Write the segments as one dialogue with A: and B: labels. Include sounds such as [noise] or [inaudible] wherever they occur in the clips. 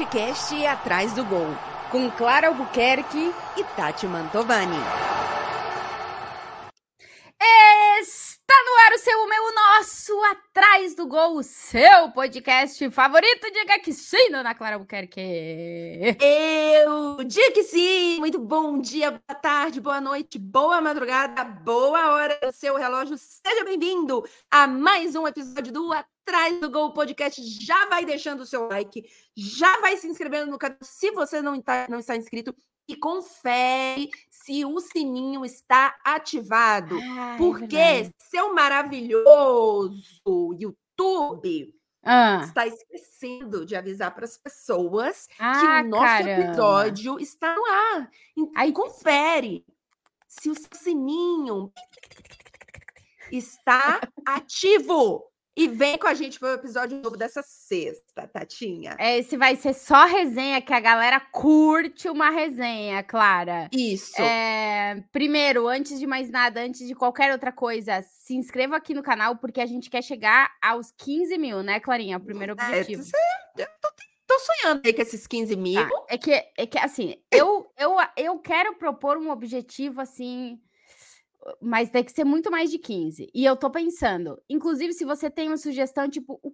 A: podcast Atrás do Gol, com Clara Albuquerque e Tati Mantovani.
B: Está no ar o seu, o meu, o nosso Atrás do Gol, o seu podcast favorito. Diga que sim, dona Clara Albuquerque.
A: Eu digo que sim. Muito bom dia, boa tarde, boa noite, boa madrugada, boa hora do seu relógio. Seja bem-vindo a mais um episódio do Atrás do Gol Podcast. Já vai deixando o seu like, já vai se inscrevendo no canal se você não está, não está inscrito e confere se o sininho está ativado.
B: Ah, é
A: porque
B: verdade.
A: seu maravilhoso YouTube
B: Ah,
A: está esquecendo de avisar para as pessoas que
B: Ah,
A: o nosso
B: caramba.
A: episódio está no ar. Então,
B: Ai,
A: confere se o sininho [laughs] está ativo. E vem com a gente para o episódio novo dessa sexta, Tatinha.
B: esse vai ser só resenha, que a galera curte uma resenha, Clara.
A: Isso.
B: É, primeiro, antes de mais nada, antes de qualquer outra coisa, se inscreva aqui no canal, porque a gente quer chegar aos 15 mil, né, Clarinha? O primeiro
A: É,
B: objetivo.
A: cê- eu tô, tô sonhando aí com esses 15 mil.
B: Tá, É que, é que assim, eu, eu, eu quero propor um objetivo assim, mas tem que ser muito mais de 15. E eu tô pensando, inclusive, se você tem uma sugestão, tipo, o,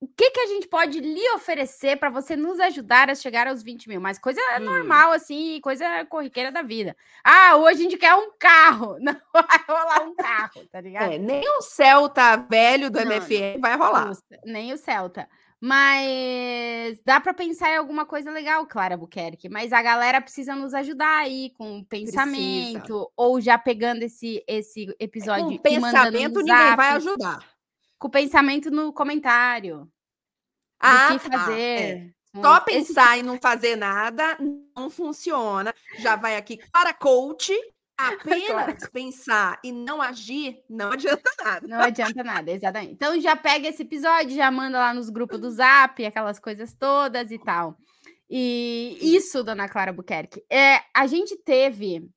B: o que que a gente pode lhe oferecer para você nos ajudar a chegar aos 20 mil? Mas coisa
A: Hum.
B: normal, assim, coisa corriqueira da vida. Ah, hoje a gente quer um carro. [laughs] Não vai rolar um carro, tá ligado?
A: É, nem o Celta velho do
B: Não,
A: MFM vai rolar.
B: Nem o Celta. Mas dá para pensar em alguma coisa legal, Clara Buquerque. Mas a galera precisa nos ajudar aí com pensamento, ou já pegando esse, esse episódio
A: Com
B: e mandando
A: pensamento, ninguém vai
B: zap,
A: ajudar.
B: com pensamento no comentário.
A: Ah,
B: que
A: tá, é.
B: fazer. com
A: Só
B: esse
A: pensar e não fazer nada não funciona. Já vai aqui para coach. Apenas pensar e não agir não adianta nada.
B: Não adianta nada, exatamente. Então já pega esse episódio, já manda lá nos grupos do Zap, aquelas coisas todas e tal. E isso, dona Clara Buquerque. É, a gente teve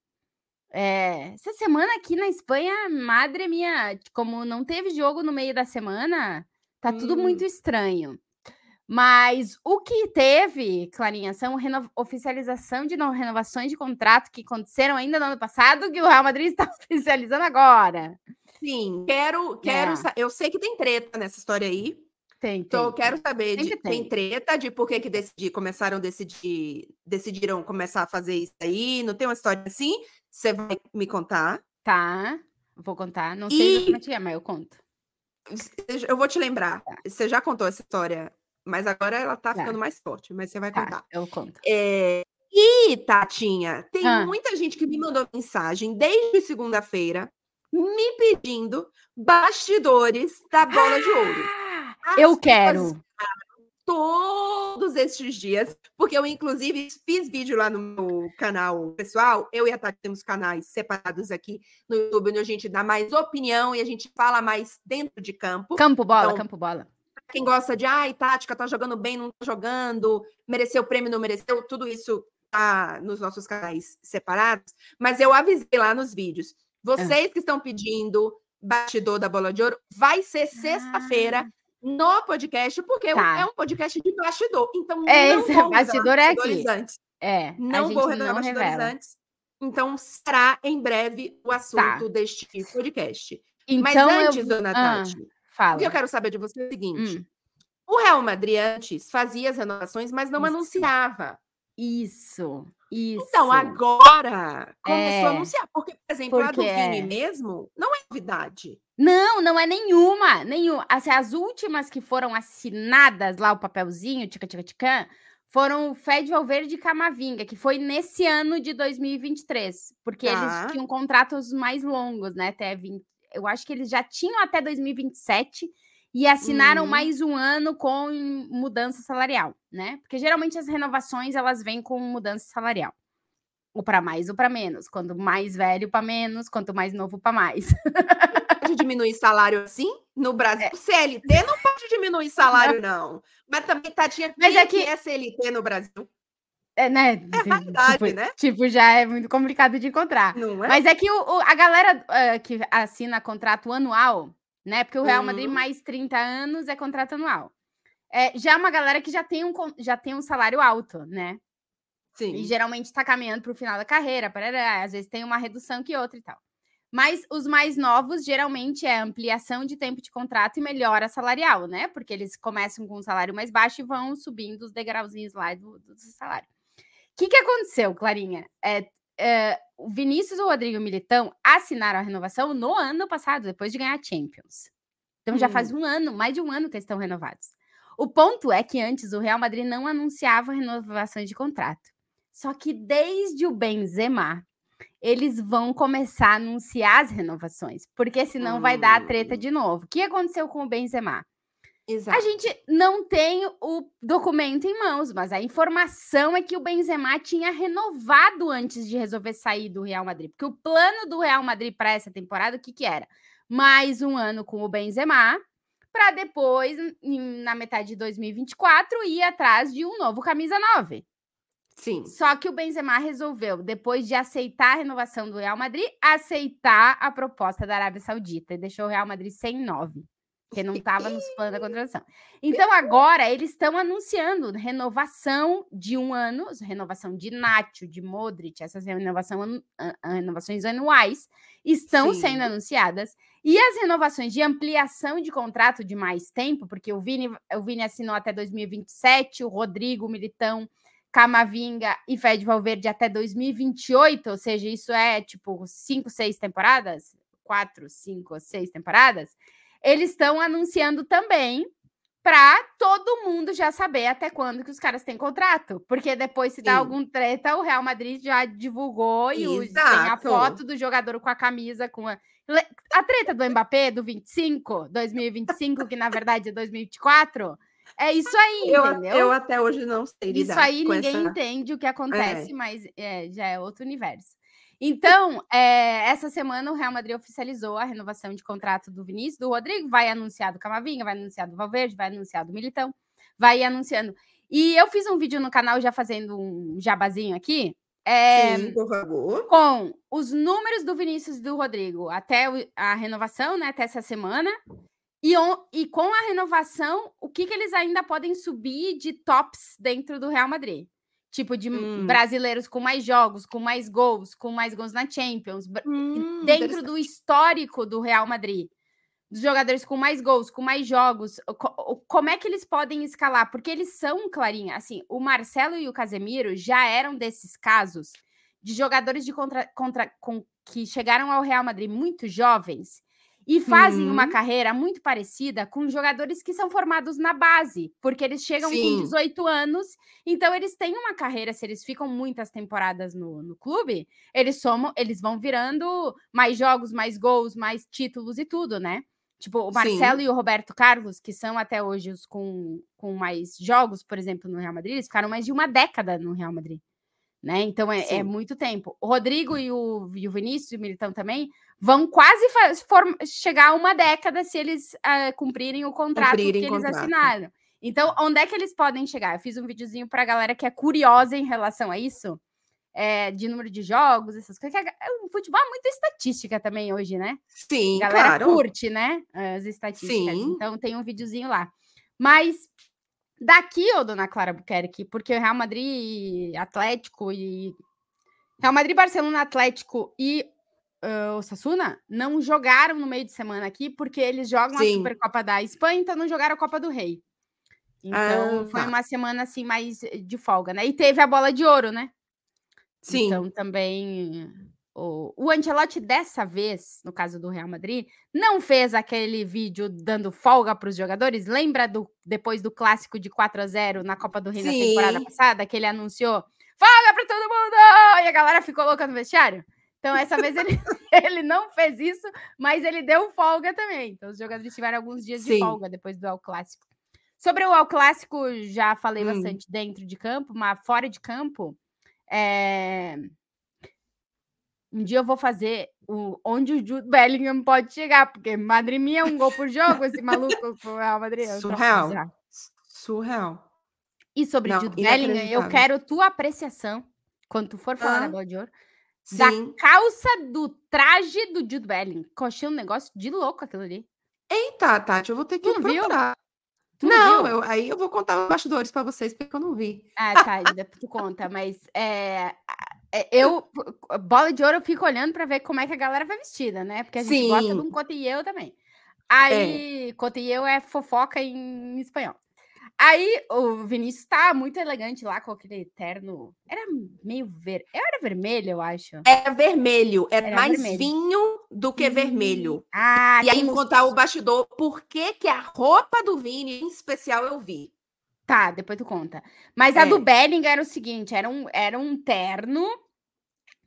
B: é, essa semana aqui na Espanha, madre minha, como não teve jogo no meio da semana, tá tudo
A: Hum.
B: muito estranho. Mas o que teve, Clarinha, são oficialização de no- renovações de contrato que aconteceram ainda no ano passado, que o Real Madrid está [laughs] oficializando agora.
A: Sim, quero, quero.
B: É.
A: Eu sei que tem treta nessa história aí.
B: Tem,
A: Então, eu
B: tem.
A: quero saber de tem
B: tem.
A: treta de por que que decidi, começaram a decidir, decidiram começar a fazer isso aí. Não tem uma história assim? Você vai me contar?
B: Tá, vou contar. Não
A: E-
B: sei exatamente é, mas eu conto.
A: Eu vou te lembrar. Você já contou essa história, mas agora ela tá
B: Tá.
A: ficando mais forte, mas você vai
B: Tá,
A: contar.
B: eu conto.
A: É, E, Tatinha, tem
B: Ah.
A: muita gente que me mandou mensagem desde segunda-feira me pedindo bastidores da bola de ouro.
B: Ah, [gasps]
A: As
B: eu quero.
A: Todos esses dias, porque eu, inclusive, fiz vídeo lá no meu canal pessoal. Eu e a Tati temos canais separados aqui no YouTube, onde a gente dá mais opinião e a gente fala mais dentro de campo.
B: Campo bola,
A: Então,
B: campo bola.
A: Quem gosta de, ai, Tática, tá jogando bem, não tá jogando, mereceu o prêmio, não mereceu, tudo isso tá nos nossos canais separados. Mas eu avisei lá nos vídeos. Vocês que estão pedindo bastidor da bola de ouro, vai ser sexta-feira no podcast, porque
B: Ah. Tá.
A: é um podcast de bastidor. Então,
B: É,
A: não
B: esse
A: vou
B: bastidor é aqui.
A: antes.
B: É,
A: Não vou revelar
B: não
A: bastidores
B: revela.
A: antes. Então, será em breve o assunto deste podcast. Mas
B: Então
A: antes,
B: eu...
A: dona
B: Ah,
A: Tati, o
B: fala.
A: que eu quero saber de você é o seguinte.
B: Hum,
A: O Real Madrid antes fazia as renovações, mas não
B: Isso.
A: anunciava.
B: isso, isso.
A: Então, agora começou a
B: É.
A: anunciar. Porque, por exemplo, a do
B: Porque
A: Vini
B: é.
A: mesmo não é novidade.
B: Não, não é nenhuma, nenhuma. Assim, as últimas que foram assinadas lá, o papelzinho, tica, tica, tica, foram o Fed Valverde e Camavinga, que foi nesse ano de 2023, porque
A: Tá.
B: eles tinham contratos mais longos, né? Até 20, eu acho que eles já tinham até 2027 e assinaram
A: Uhum.
B: mais um ano com mudança salarial, né? Porque geralmente as renovações elas vêm com mudança salarial. Ou para mais ou para menos. Quanto mais velho, para menos. Quanto mais novo, para mais. [laughs]
A: Pode diminuir salário assim? No Brasil,
B: É.
A: o CLT não pode diminuir salário, não. Mas também, Tatinha,
B: Mas
A: quem
B: é que-
A: que é CLT no Brasil?
B: É, né?
A: raridade,
B: tipo,
A: né?
B: Tipo, já é muito complicado de encontrar.
A: Não é?
B: Mas é que o, o- a galera ah, que assina contrato anual, né? Porque o Real Madrid
A: Uhum.
B: mais 30 anos é contrato anual. é, já é uma galera que já tem um, já tem um salário alto, né?
A: Sim.
B: E geralmente está caminhando para o final da carreira, parará, às vezes tem uma redução que outra e tal. Mas os mais novos, geralmente, é ampliação de tempo de contrato e melhora salarial, né? Porque eles começam com um salário mais baixo e vão subindo os degrauzinhos lá do, do salário. O que, que aconteceu, Clarinha? É, é, o Vinícius e o Rodrigo Militão assinaram a renovação no ano passado, depois de ganhar a Champions. Então já faz hum. um ano, mais de um ano que eles estão renovados. O ponto é que antes o Real Madrid não anunciava renovações de contrato. Só que desde o Benzema, eles vão começar a anunciar as renovações, porque senão hum. vai dar a treta hum. de novo. O que aconteceu com o Benzema? Exato. A gente não tem o documento em mãos, mas a informação é que o Benzema tinha renovado antes de resolver sair do Real Madrid, porque o plano do Real Madrid para essa temporada, o que que era? Mais um ano com o Benzema, para depois, na metade de 2024, ir atrás de um novo camisa 9.
A: Sim.
B: Só que o Benzema resolveu, depois de aceitar a renovação do Real Madrid, aceitar a proposta da Arábia Saudita e deixou o Real Madrid sem nove, que não estava nos [laughs] planos da contratação. Então agora eles estão anunciando renovação de um ano, renovação de Nacho, de Modric, essas renovação, renovações anuais estão Sim. sendo anunciadas. E as renovações de ampliação de contrato de mais tempo, porque o Vini, o Vini assinou até 2027, o Rodrigo, o Militão Camavinga e Fed Valverde até 2028, ou seja, isso é tipo cinco, seis temporadas, quatro, cinco, seis temporadas, eles estão anunciando também para todo mundo já saber até quando que os caras têm contrato, porque depois se dá Sim. algum treta, o Real Madrid já divulgou e o, tem a foto do jogador com a camisa com a a treta do Mbappé do 25, 2025, que na verdade é 2024, é isso aí,
A: eu,
B: entendeu?
A: Eu até hoje não sei
B: Isso aí ninguém essa... entende o que acontece, é. mas é, já é outro universo. Então, é, essa semana o Real Madrid oficializou a renovação de contrato do Vinícius, do Rodrigo, vai anunciar do Camavinga, vai anunciar do Valverde, vai anunciar do Militão, vai anunciando. E eu fiz um vídeo no canal já fazendo um jabazinho aqui, é,
A: Sim, por favor.
B: Com os números do Vinícius e do Rodrigo até a renovação, né? Até essa semana. E, on, e com a renovação, o que, que eles ainda podem subir de tops dentro do Real Madrid? Tipo, de hum. brasileiros com mais jogos, com mais gols, com mais gols na Champions, hum, dentro do histórico do Real Madrid. Dos jogadores com mais gols, com mais jogos, como é que eles podem escalar? Porque eles são, Clarinha, assim, o Marcelo e o Casemiro já eram desses casos de jogadores de contra, contra com, que chegaram ao Real Madrid muito jovens e fazem uhum. uma carreira muito parecida com jogadores que são formados na base, porque eles chegam Sim. com 18 anos, então eles têm uma carreira, se eles ficam muitas temporadas no, no clube, eles somam, eles vão virando mais jogos, mais gols, mais títulos e tudo, né? Tipo, o Marcelo Sim. e o Roberto Carlos, que são até hoje os com, com mais jogos, por exemplo, no Real Madrid, eles ficaram mais de uma década no Real Madrid né? Então é, é, muito tempo. O Rodrigo e o, e o Vinícius e o Militão também vão quase chegar a uma década se eles uh, cumprirem o contrato cumprirem que eles contrato. assinaram. Então, onde é que eles podem chegar? Eu fiz um videozinho para a galera que é curiosa em relação a isso, é, de número de jogos, essas coisas. O futebol é muito estatística também hoje, né?
A: Sim,
B: a galera
A: claro.
B: curte, né? As estatísticas. Sim. Então, tem um videozinho lá. Mas daqui, ô dona Clara Buquerque, porque o Real Madrid, Atlético e. Real Madrid, Barcelona, Atlético e uh, o Sassuna não jogaram no meio de semana aqui, porque eles jogam Sim. a Supercopa da Espanha, então não jogaram a Copa do Rei. Então ah, foi tá. uma semana assim mais de folga, né? E teve a bola de ouro, né?
A: Sim.
B: Então também o, o Ancelotti dessa vez, no caso do Real Madrid, não fez aquele vídeo dando folga para os jogadores. Lembra do depois do clássico de 4 a 0 na Copa do Rei Sim. na temporada passada, que ele anunciou folga para todo mundo e a galera ficou louca no vestiário? Então, essa vez ele, [laughs] [laughs] ele não fez isso, mas ele deu folga também. Então, os jogadores tiveram alguns dias Sim. de folga depois do El Clássico. Sobre o El Clássico, já falei hum. bastante dentro de campo, mas fora de campo, é... Um dia eu vou fazer o, onde o Jude Bellingham pode chegar, porque Madrid minha é um gol por jogo, esse maluco com o Real Madrid.
A: Surreal. Surreal.
B: E sobre Não, Jude Bellingham, eu quero tua apreciação, quando tu for falar ah, na bola de ouro, sim. da calça do traje do Jude Bellingham. Que eu achei um negócio de louco aquilo ali.
A: Eita, Tati, eu vou ter que tu procurar. Viu? Tu não, eu, aí eu vou contar os bastidores para vocês, porque eu não vi.
B: Ah, tá, tu conta, mas é, é, eu, bola de ouro, eu fico olhando para ver como é que a galera vai vestida, né? Porque a gente Sim. gosta de um cotilheu também. Aí, é. cotilheu é fofoca em espanhol. Aí o Vinícius tá muito elegante lá com aquele terno. Era meio ver, era vermelho, eu acho.
A: Era vermelho, era, era mais vermelho. vinho do que hum. vermelho. Ah, e aí contar o bastidor, por que que a roupa do Vini em especial eu vi.
B: Tá, depois tu conta. Mas é. a do Belling era o seguinte, era um, era um terno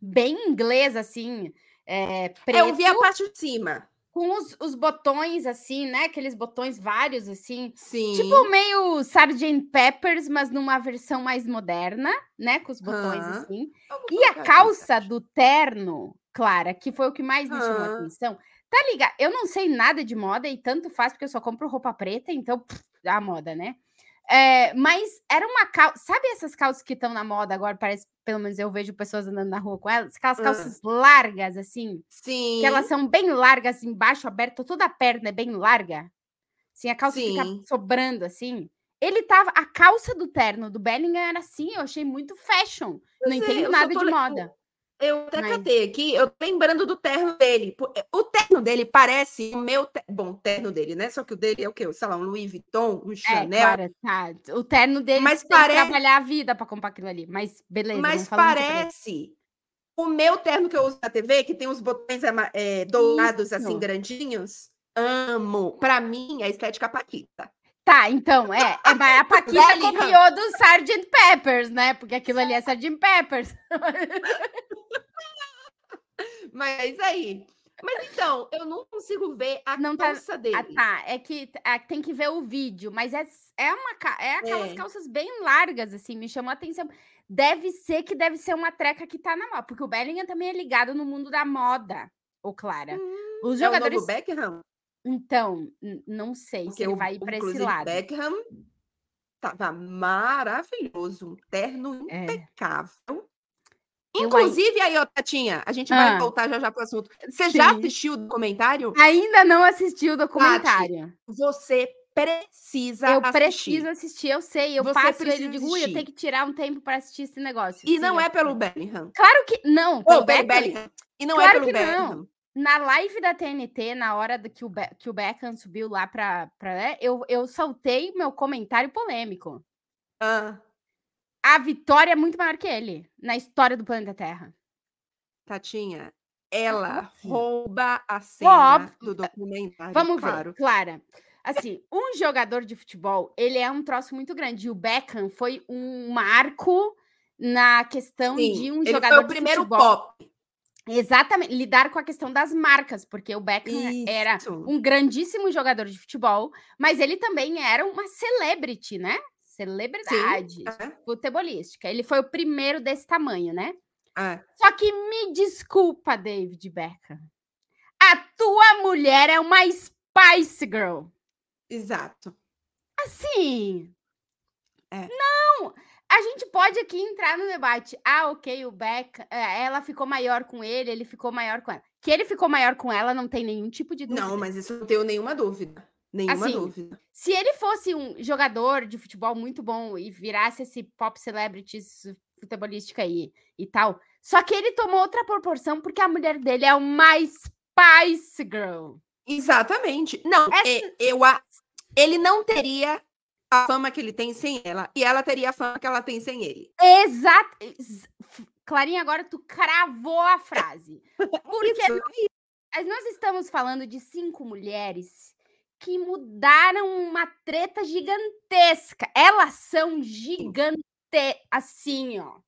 B: bem inglês assim, é, preto.
A: Eu vi a parte de cima
B: com os, os botões, assim, né? Aqueles botões vários, assim.
A: Sim.
B: Tipo meio Sgt. Peppers, mas numa versão mais moderna, né? Com os botões, assim. E a calça do terno, Clara, que foi o que mais me chamou a atenção. Tá ligado? Eu não sei nada de moda e tanto faz porque eu só compro roupa preta, então, pff, a moda, né? É, mas era uma calça. Sabe essas calças que estão na moda agora? Parece, pelo menos eu vejo pessoas andando na rua com elas. Aquelas calças largas, assim.
A: Sim.
B: Que elas são bem largas, embaixo, aberta, toda a perna é bem larga. Assim, a calça Sim. fica sobrando, assim. Ele tava. A calça do terno do Bellingham era assim, eu achei muito fashion. Não é, entendo nada de moda.
A: Eu até Mas... catei aqui, eu tô lembrando do terno dele. Eh, o terno dele parece o meu. Te... Bom, o terno dele, né? Só que o dele é o quê? Sei lá, um Louis Vuitton, um é, Chanel.
B: É, cara, tá. O terno dele
A: Mas tem pare...
B: que trabalhar a vida para comprar aquilo ali. Mas beleza.
A: Mas parece o meu terno que eu uso na TV, que tem os botões é, dourados Isso. assim, grandinhos. Amo. Para mim, a estética paquita.
B: Tá, então, é. é a Paquita copiou do Sgt. Peppers, né? Porque aquilo ali é Sgt. Peppers. [laughs]
A: Mas aí. Mas então, eu não consigo ver a não tá calça tá... dele. Ah,
B: tá. É que é, tem que ver o vídeo, mas é, é, uma, é aquelas é. calças bem largas, assim, me chamou a atenção. Deve ser que deve ser uma treca que tá na moda, porque o Bellingham também é ligado no mundo da moda, ou Clara.
A: Hum, Os jogadores. É o novo Beckham?
B: Então, não sei Porque se ele vai ir para esse lado.
A: Beckham tava maravilhoso, um terno é. impecável. Inclusive, aí, ó, Tatinha, a gente ah. vai voltar já já para o assunto. Você Sim. já assistiu o documentário?
B: Ainda não assisti o documentário.
A: Tati, você precisa
B: eu
A: assistir.
B: preciso assistir, eu sei. Eu você passo ele e digo, ui, eu tenho que tirar um tempo para assistir esse negócio.
A: E Sim, não é pelo Bellingham.
B: Claro que não. Pelo
A: oh. Bellingham. E não é claro é pelo Bellingham. Não.
B: Na live da TNT, na hora do que o, Be que o Beckham subiu lá para. Né, eu, eu soltei meu comentário polêmico.
A: Ah.
B: A vitória é muito maior que ele na história do planeta Terra.
A: Tatinha, ela rouba a cena do documentário.
B: Vamos claro. ver, Clara. Assim, um jogador de futebol, ele é um troço muito grande. E o Beckham foi um marco na questão Sim, de um
A: ele
B: jogador
A: foi o primeiro
B: futebol.
A: pop.
B: Exatamente, lidar com a questão das marcas, porque o Beckham Isso. era um grandíssimo jogador de futebol, mas ele também era uma celebrity, né? Celebridade Sim, é. futebolística. Ele foi o primeiro desse tamanho, né?
A: É.
B: Só que me desculpa, David Beckham. A tua mulher é uma Spice Girl.
A: Exato.
B: Assim.
A: É.
B: Não! A gente pode aqui entrar no debate. Ah, ok, o Beck, é, ela ficou maior com ele, ele ficou maior com ela. Que ele ficou maior com ela, não tem nenhum tipo de dúvida.
A: Não, mas isso não tenho nenhuma dúvida. Nenhuma assim, dúvida.
B: Se ele fosse um jogador de futebol muito bom e virasse esse pop celebrity futebolística aí e tal, só que ele tomou outra proporção porque a mulher dele é uma Spice Girl.
A: Exatamente. Não, Essa... é, eu, ele não teria a fama que ele tem sem ela e ela teria a fama que ela tem sem ele.
B: Exato. Clarinha, agora tu cravou a frase. [laughs] Porque nós estamos falando de cinco mulheres que mudaram uma treta gigantesca. Elas são gigantes, assim, ó.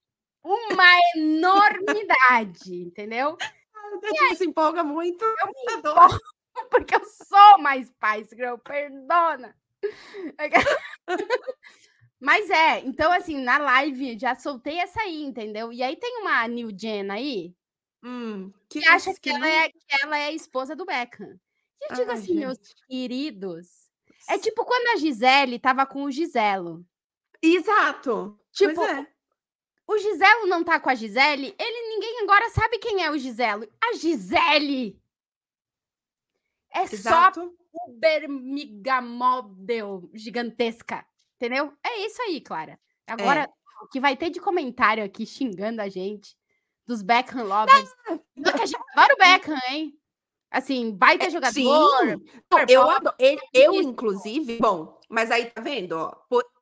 B: Uma [laughs] enormidade, entendeu?
A: A gente se empolga muito.
B: Eu me [laughs] empolgo porque eu sou mais Spice Girl, perdona. [laughs] Mas é, então assim, na live já soltei essa aí, entendeu? E aí tem uma New Gen aí
A: hum,
B: que, que acha que, que ela, é, que ela é a esposa do Beckham. E eu digo ah, assim, gente. meus queridos, é tipo quando a Gisele tava com o Giselo.
A: Exato.
B: Tipo, é. o Giselo não tá com a Gisele, ele ninguém agora sabe quem é o Giselo. A Gisele é
A: Exato.
B: só uber miga model gigantesca. Entendeu? É isso aí, Clara. Agora,
A: É.
B: o que vai ter de comentário aqui xingando a gente dos Beckham lovers. Não, que a gente adora o Beckham, hein? Assim, baita jogador.
A: Sim, Não, eu,
B: pop,
A: ado- ele- eu, inclusive, bom, mas aí tá vendo, ó,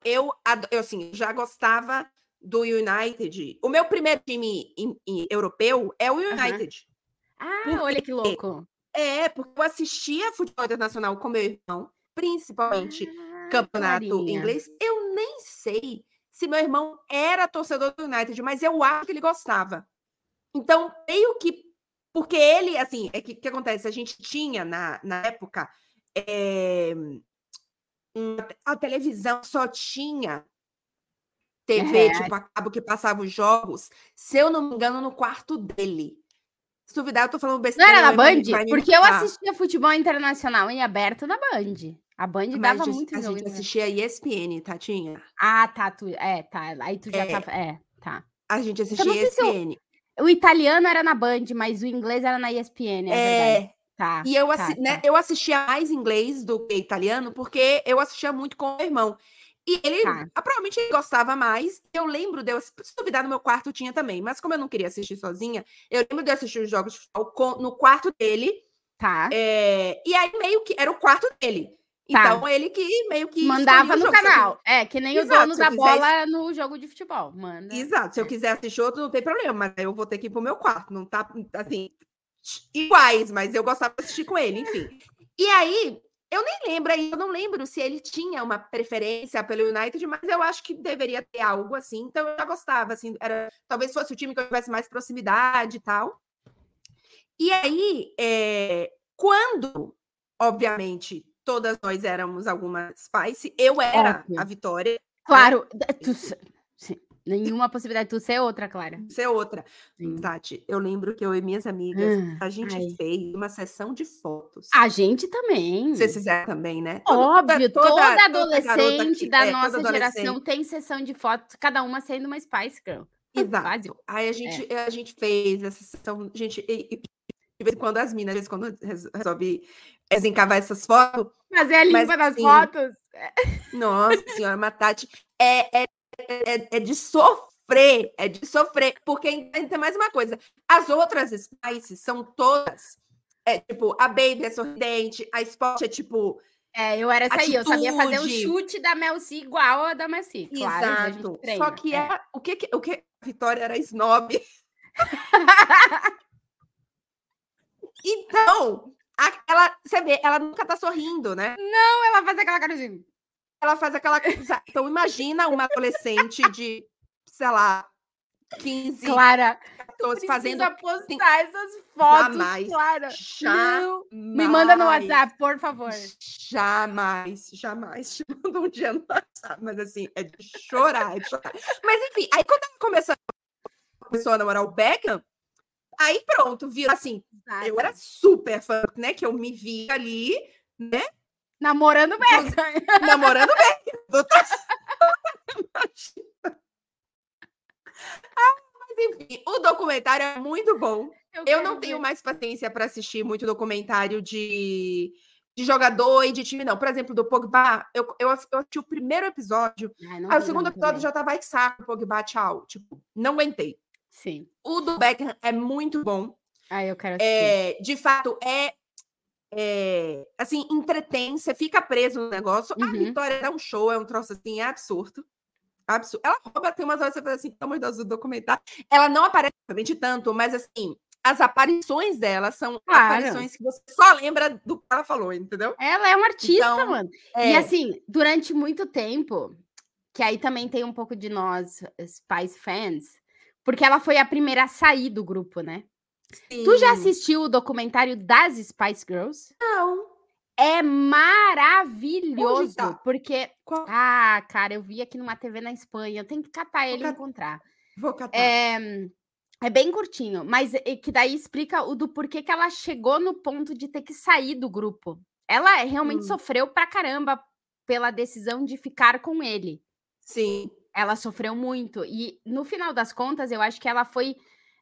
A: eu, eu assim, já gostava do United. O meu primeiro time em- em europeu é o United.
B: Ah, olha que louco.
A: É, porque eu assistia futebol internacional com meu irmão, principalmente
B: Ah,
A: campeonato
B: Clarinha.
A: inglês. Eu nem sei se meu irmão era torcedor do United, mas eu acho que ele gostava. Então, meio que. Porque ele, assim, é que o que acontece? A gente tinha na, na época. um- a televisão só tinha TV,
B: É.
A: tipo, a cabo que passava os jogos, se eu não me engano, no quarto dele. Se duvidar, eu tô falando
B: Não
A: besteira.
B: era na Band? Porque eu
A: matar.
B: assistia futebol internacional em aberto na Band. A Band
A: Mas
B: dava
A: a gente-
B: muito
A: a
B: jogo.
A: gente
B: inter-
A: assistia ESPN, Tatinha.
B: Ah, tá. Tu... É, tá. Aí tu já
A: É.
B: tá. É, tá.
A: A gente
B: não
A: assistia
B: eu-
A: ESPN.
B: O italiano era na Band, mas o inglês era na ESPN, é,
A: É.
B: Tá.
A: E eu,
B: tá,
A: assi-
B: tá.
A: né, eu assistia mais inglês do que italiano, porque eu assistia muito com o meu irmão. E ele,
B: Tá.
A: ah, provavelmente, ele gostava mais. Eu lembro de eu, se duvidar, no meu quarto tinha também. Mas como eu não queria assistir sozinha, eu lembro de eu assistir os jogos de futebol com- no quarto dele.
B: Tá.
A: é, e aí, meio que era o quarto dele.
B: Tá.
A: Então, ele que meio que.
B: Mandava no
A: eu
B: canal. É, que nem
A: Exato,
B: o dono
A: se eu
B: da bola no jogo de futebol. Manda.
A: Exato. Se eu quiser assistir outro, não tem problema. Mas eu vou ter que ir pro meu quarto. Não tá, assim, iguais, mas eu gostava de assistir com ele, enfim. E aí, eu nem lembro aí, eu não lembro se ele tinha uma preferência pelo United, mas eu acho que deveria ter algo assim. Então eu já gostava, assim, era, talvez fosse o time que eu tivesse mais proximidade e tal. E aí, é, quando, obviamente, todas nós éramos alguma Spice, eu era
B: Óbvio.
A: a Vitória,
B: Claro. Tu... Nenhuma possibilidade de tu ser outra, Clara.
A: ser outra.
B: Sim.
A: Tati, eu lembro que eu e minhas amigas,
B: Ah,
A: a gente
B: ai.
A: fez uma sessão de fotos.
B: A gente também.
A: Vocês fizeram também, né?
B: Óbvio, toda,
A: garota
B: adolescente
A: que-
B: da
A: é, toda
B: nossa geração tem sessão de fotos, cada uma sendo uma Spice Girl.
A: Exato.
B: Básico.
A: Aí a gente, a gente fez essa sessão, gente, e, e de vez em quando as minas, de vez em quando res- resolve desencavar essas fotos.
B: Fazer a
A: Mas,
B: limpa das
A: assim,
B: fotos.
A: Nossa senhora, uma Tati, é, é, é, é de sofrer, é de sofrer, porque tem mais uma coisa, as outras Spices são todas, é, tipo, a Baby é sorridente, a Spot é tipo,
B: É, eu era essa aí, eu sabia fazer o
A: Atitude.
B: chute da Mel C igual a da Mel C. Claro,
A: exato,
B: treina,
A: só que
B: é.
A: é, o que o que a Vitória era snob, [laughs] então, a- ela, você vê, ela nunca tá sorrindo, né?
B: Ela faz aquela cara assim.
A: Ela faz aquela coisa, então imagina uma adolescente de, sei lá, 15,
B: Clara,
A: 14, fazendo
B: precisa postar essas fotos,
A: Jamais.
B: Clara. Não. Me manda no
A: Jamais,
B: WhatsApp, por favor.
A: Jamais, jamais te [laughs] mando um dia no WhatsApp, mas assim, é de chorar, é de chorar. Mas enfim, aí quando ela começou, começou a namorar o Beckham, aí pronto, viu assim, eu era super fã, né, que eu me vi ali, né,
B: Namorando Beckham.
A: namorando Beckham. Doutor- [laughs] Ah, mas enfim, o documentário é muito bom. Eu
B: quero
A: não tenho
B: ver.
A: mais paciência para assistir muito documentário de, de jogador e de time, não. Por exemplo, do Pogba, eu, eu, eu assisti o primeiro episódio,
B: Ai, não
A: aí o segundo episódio
B: também.
A: já tava, ai, que saco, Pogba, tchau. Tipo, não aguentei.
B: Sim.
A: O do Beckham é muito bom.
B: Aí eu quero assistir.
A: É, de fato, é, é, assim, entretém, você fica preso no negócio. A
B: Uhum.
A: Vitória é um show, é um troço assim, é absurdo. Absurdo. Ela rouba, tem umas horas você fala assim, pelo amor de Deus, do documentário. Ela não aparece, obviamente, tanto, mas assim, as aparições dela são
B: Claro.
A: aparições que você só lembra do que ela falou, entendeu?
B: Ela é uma artista,
A: Então,
B: mano.
A: É,
B: E assim, durante muito tempo, que aí também tem um pouco de nós, Spice fans, porque ela foi a primeira a sair do grupo, né? Tu já
A: sim.
B: assistiu o documentário das Spice Girls?
A: Não.
B: É maravilhoso,
A: tá?
B: porque
A: Qual?
B: ah, cara, eu vi aqui numa TV na Espanha, eu tenho que catar ele e
A: cat-
B: encontrar.
A: Vou catar.
B: É, é bem curtinho, mas é que daí explica o do porquê que ela chegou no ponto de ter que sair do grupo. Ela realmente
A: Hum.
B: sofreu pra caramba pela decisão de ficar com ele.
A: Sim.
B: Ela sofreu muito. E no final das contas, eu acho que ela foi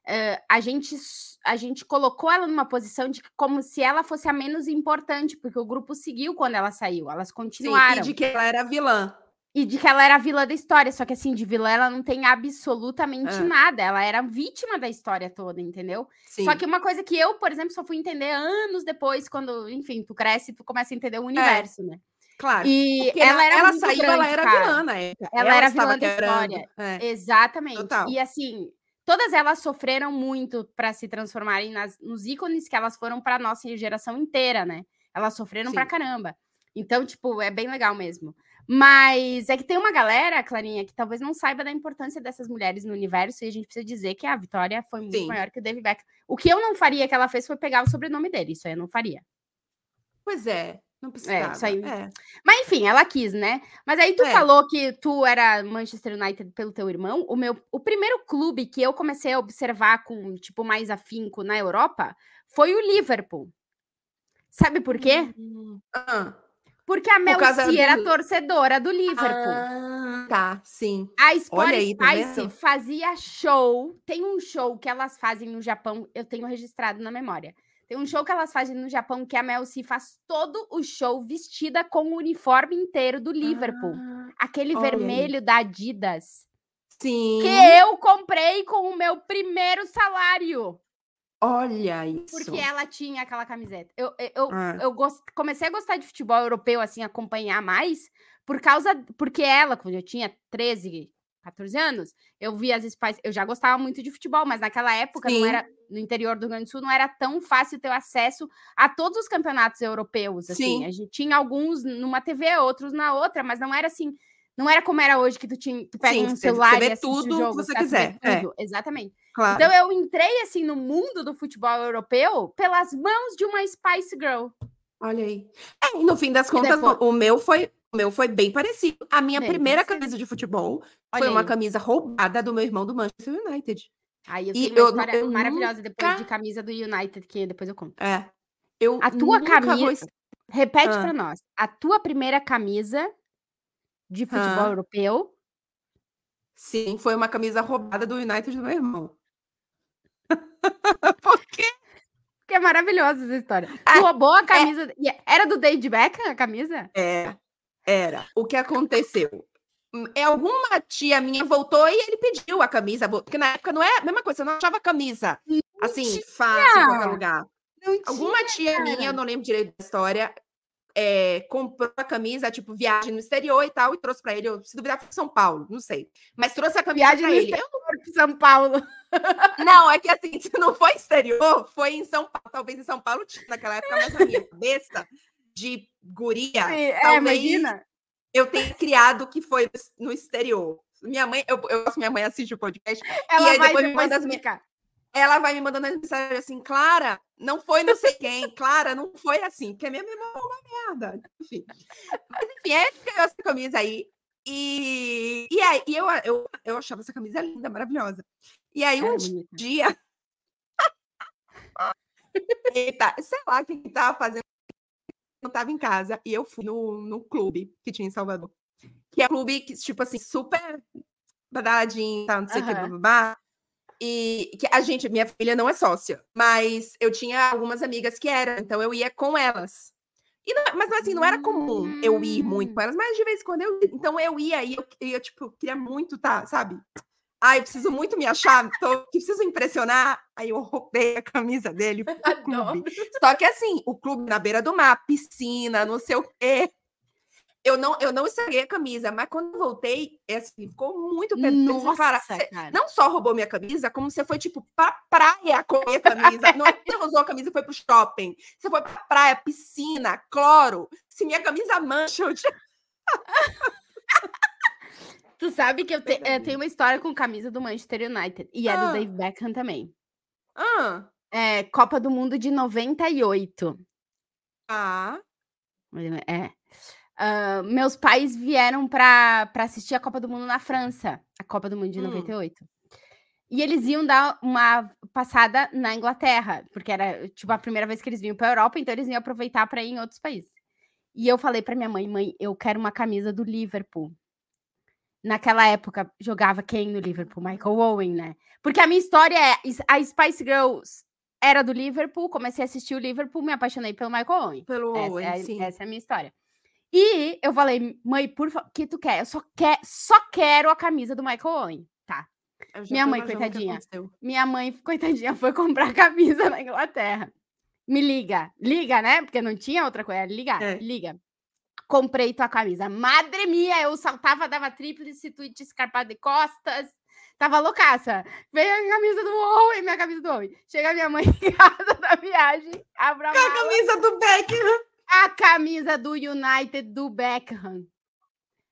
B: uh, a, gente, a gente colocou ela numa posição de como se ela fosse a menos importante, porque o grupo seguiu quando ela saiu, elas continuaram. Sim,
A: e de que ela era vilã.
B: E de que ela era a vilã da história, só que assim, de vilã ela não tem absolutamente é. nada, ela era vítima da história toda, entendeu? Sim. Só que uma coisa que eu, por exemplo, só fui entender anos depois, quando, enfim, tu cresce, tu começa a entender o é. universo, é. né?
A: Claro.
B: E ela, era ela saiu, grande,
A: ela era
B: cara.
A: vilã na época.
B: Ela, ela era vilã da história. É. Exatamente. Total. E assim, todas elas sofreram muito para se transformarem nas, nos ícones que elas foram para nossa geração inteira, né? Elas sofreram Sim. pra caramba. Então, tipo, é bem legal mesmo. Mas é que tem uma galera, Clarinha, que talvez não saiba da importância dessas mulheres no universo, e a gente precisa dizer que a Vitória foi muito Sim. maior que o David Beckham. O que eu não faria que ela fez foi pegar o sobrenome dele, isso aí eu não faria.
A: Pois é, não precisava. É, isso aí. É.
B: Mas enfim, ela quis, né? Mas aí tu é. falou que tu era Manchester United pelo teu irmão. O meu, o primeiro clube que eu comecei a observar com tipo mais afinco na Europa foi o Liverpool. Sabe por quê?
A: Hum. Ah.
B: Porque a Mel C era torcedora do Liverpool.
A: Ah, tá, sim.
B: A Sport aí, tá Spice fazia show. Tem um show que elas fazem no Japão, eu tenho registrado na memória. Tem um show que elas fazem no Japão que a Mel C faz todo o show vestida com o uniforme inteiro do Liverpool. Ah, Aquele vermelho aí. da Adidas.
A: Sim.
B: Que eu comprei com o meu primeiro salário.
A: Olha isso.
B: Porque ela tinha aquela camiseta. Eu, eu, ah. eu gost... comecei a gostar de futebol europeu, assim, acompanhar mais, por causa. Porque ela, quando eu tinha 13, 14 anos, eu via as Spice. Eu já gostava muito de futebol, mas naquela época Sim. não era. No interior do Rio Grande do Sul não era tão fácil ter acesso a todos os campeonatos europeus. Assim. Sim. A gente tinha alguns numa TV, outros na outra, mas não era assim não era como era hoje, que tu, tinha, tu pega Sim, um celular
A: você vê e tudo jogo, que você quiser. É.
B: Exatamente. Claro. Então eu entrei assim no mundo do futebol europeu pelas mãos de uma Spice Girl.
A: Olha aí. É, no fim das contas, depois... o meu foi o meu foi bem parecido. A minha bem, primeira camisa de futebol Olha foi aí. uma camisa roubada do meu irmão do Manchester United.
B: Aí eu tenho e uma história eu maravilhosa nunca... depois de camisa do United, que depois eu conto.
A: É. Eu
B: a tua camisa. Vou... Repete ah. para nós. A tua primeira camisa de futebol europeu.
A: Sim, foi uma camisa roubada do United do meu irmão. [laughs] Por quê?
B: Porque é maravilhosa essa história. Ah, roubou a é camisa. É... Era do David Beckham a camisa?
A: É, era. O que aconteceu? Hum, é alguma tia minha voltou e ele pediu a camisa, porque na época não é a mesma coisa, você não achava camisa assim, fácil em qualquer lugar. Não alguma tia minha, eu não lembro direito da história, é, comprou a camisa, tipo, viagem no exterior e tal, e trouxe para ele. Eu, se duvidar, foi São Paulo, não sei. Mas trouxe a camisa viagem pra ele. Eu
B: não... São Paulo. [laughs]
A: Não, é que assim, [laughs] se não foi exterior, foi em São Paulo. Talvez em São Paulo tinha naquela época, mas na minha cabeça de guria, Sim, é, talvez imagina. eu tenha criado que foi no exterior. Minha mãe, eu, eu minha mãe assiste o podcast.
B: Ela e aí depois me manda as minhas
A: ela vai me mandando as mensagens assim, Clara, não foi não sei quem, Clara, não foi assim, porque a minha memória é uma merda. Enfim. Mas enfim, é que essa camisa aí. E, e aí e eu, eu, eu achava essa camisa linda, maravilhosa. E aí, um dia. [laughs] Eita, sei lá quem estava fazendo. Eu estava em casa e eu fui no, no clube que tinha em Salvador. Que é um clube que, tipo assim, super badaladinho, tá, não sei o uhum. que, blá, e que a gente, minha filha não é sócia, mas eu tinha algumas amigas que eram, então eu ia com elas. E não, mas assim, não era comum eu ir muito com elas, mas de vez em quando eu ia. Então eu ia e eu, eu, tipo, queria muito, tá, sabe? Ai, preciso muito me achar, tô, preciso impressionar. Aí eu roubei a camisa dele [laughs] pro clube. Só que assim, o clube na beira do mar, piscina, não sei o quê eu não, eu não estraguei a camisa, mas quando voltei, é assim, ficou muito
B: Nossa, cara,
A: não só roubou minha camisa, como você foi, tipo, pra praia com a minha camisa. não é que usou a camisa e foi pro shopping. Você foi pra praia, piscina, cloro. Se minha camisa mancha, eu.
B: Tu sabe que eu, te, eu, tenho uma história com camisa do Manchester United. E é ah. do Dave Beckham também.
A: Ah.
B: É, Copa do Mundo de 98.
A: Ah.
B: É. Uh, meus pais vieram para assistir a Copa do Mundo na França, a Copa do Mundo de hum. 98. E eles iam dar uma passada na Inglaterra, porque era tipo a primeira vez que eles vinham para a Europa, então eles iam aproveitar para ir em outros países. E eu falei para minha mãe, mãe, eu quero uma camisa do Liverpool. Naquela época, jogava quem no Liverpool? Michael Owen, né? Porque a minha história é: a Spice Girls era do Liverpool, comecei a assistir o Liverpool, me apaixonei pelo Michael Owen.
A: Pelo
B: essa,
A: Owen,
B: é,
A: sim.
B: essa é a minha história. E eu falei, mãe, por favor, o que tu quer? Eu só, quer, só quero a camisa do Michael Owen. Tá. Minha mãe, coitadinha. Minha mãe, coitadinha, foi comprar a camisa na Inglaterra. Me liga, liga, né? Porque não tinha outra coisa. Liga,
A: É.
B: liga. Comprei tua camisa. Madre minha, eu saltava, dava tríplice, tweet escarpado de costas. Tava loucaça. Veio a camisa do Owen, minha camisa do Owen. Chega minha mãe [laughs] em casa da viagem, abre a
A: A camisa do Beckham.
B: a camisa do United do Beckham.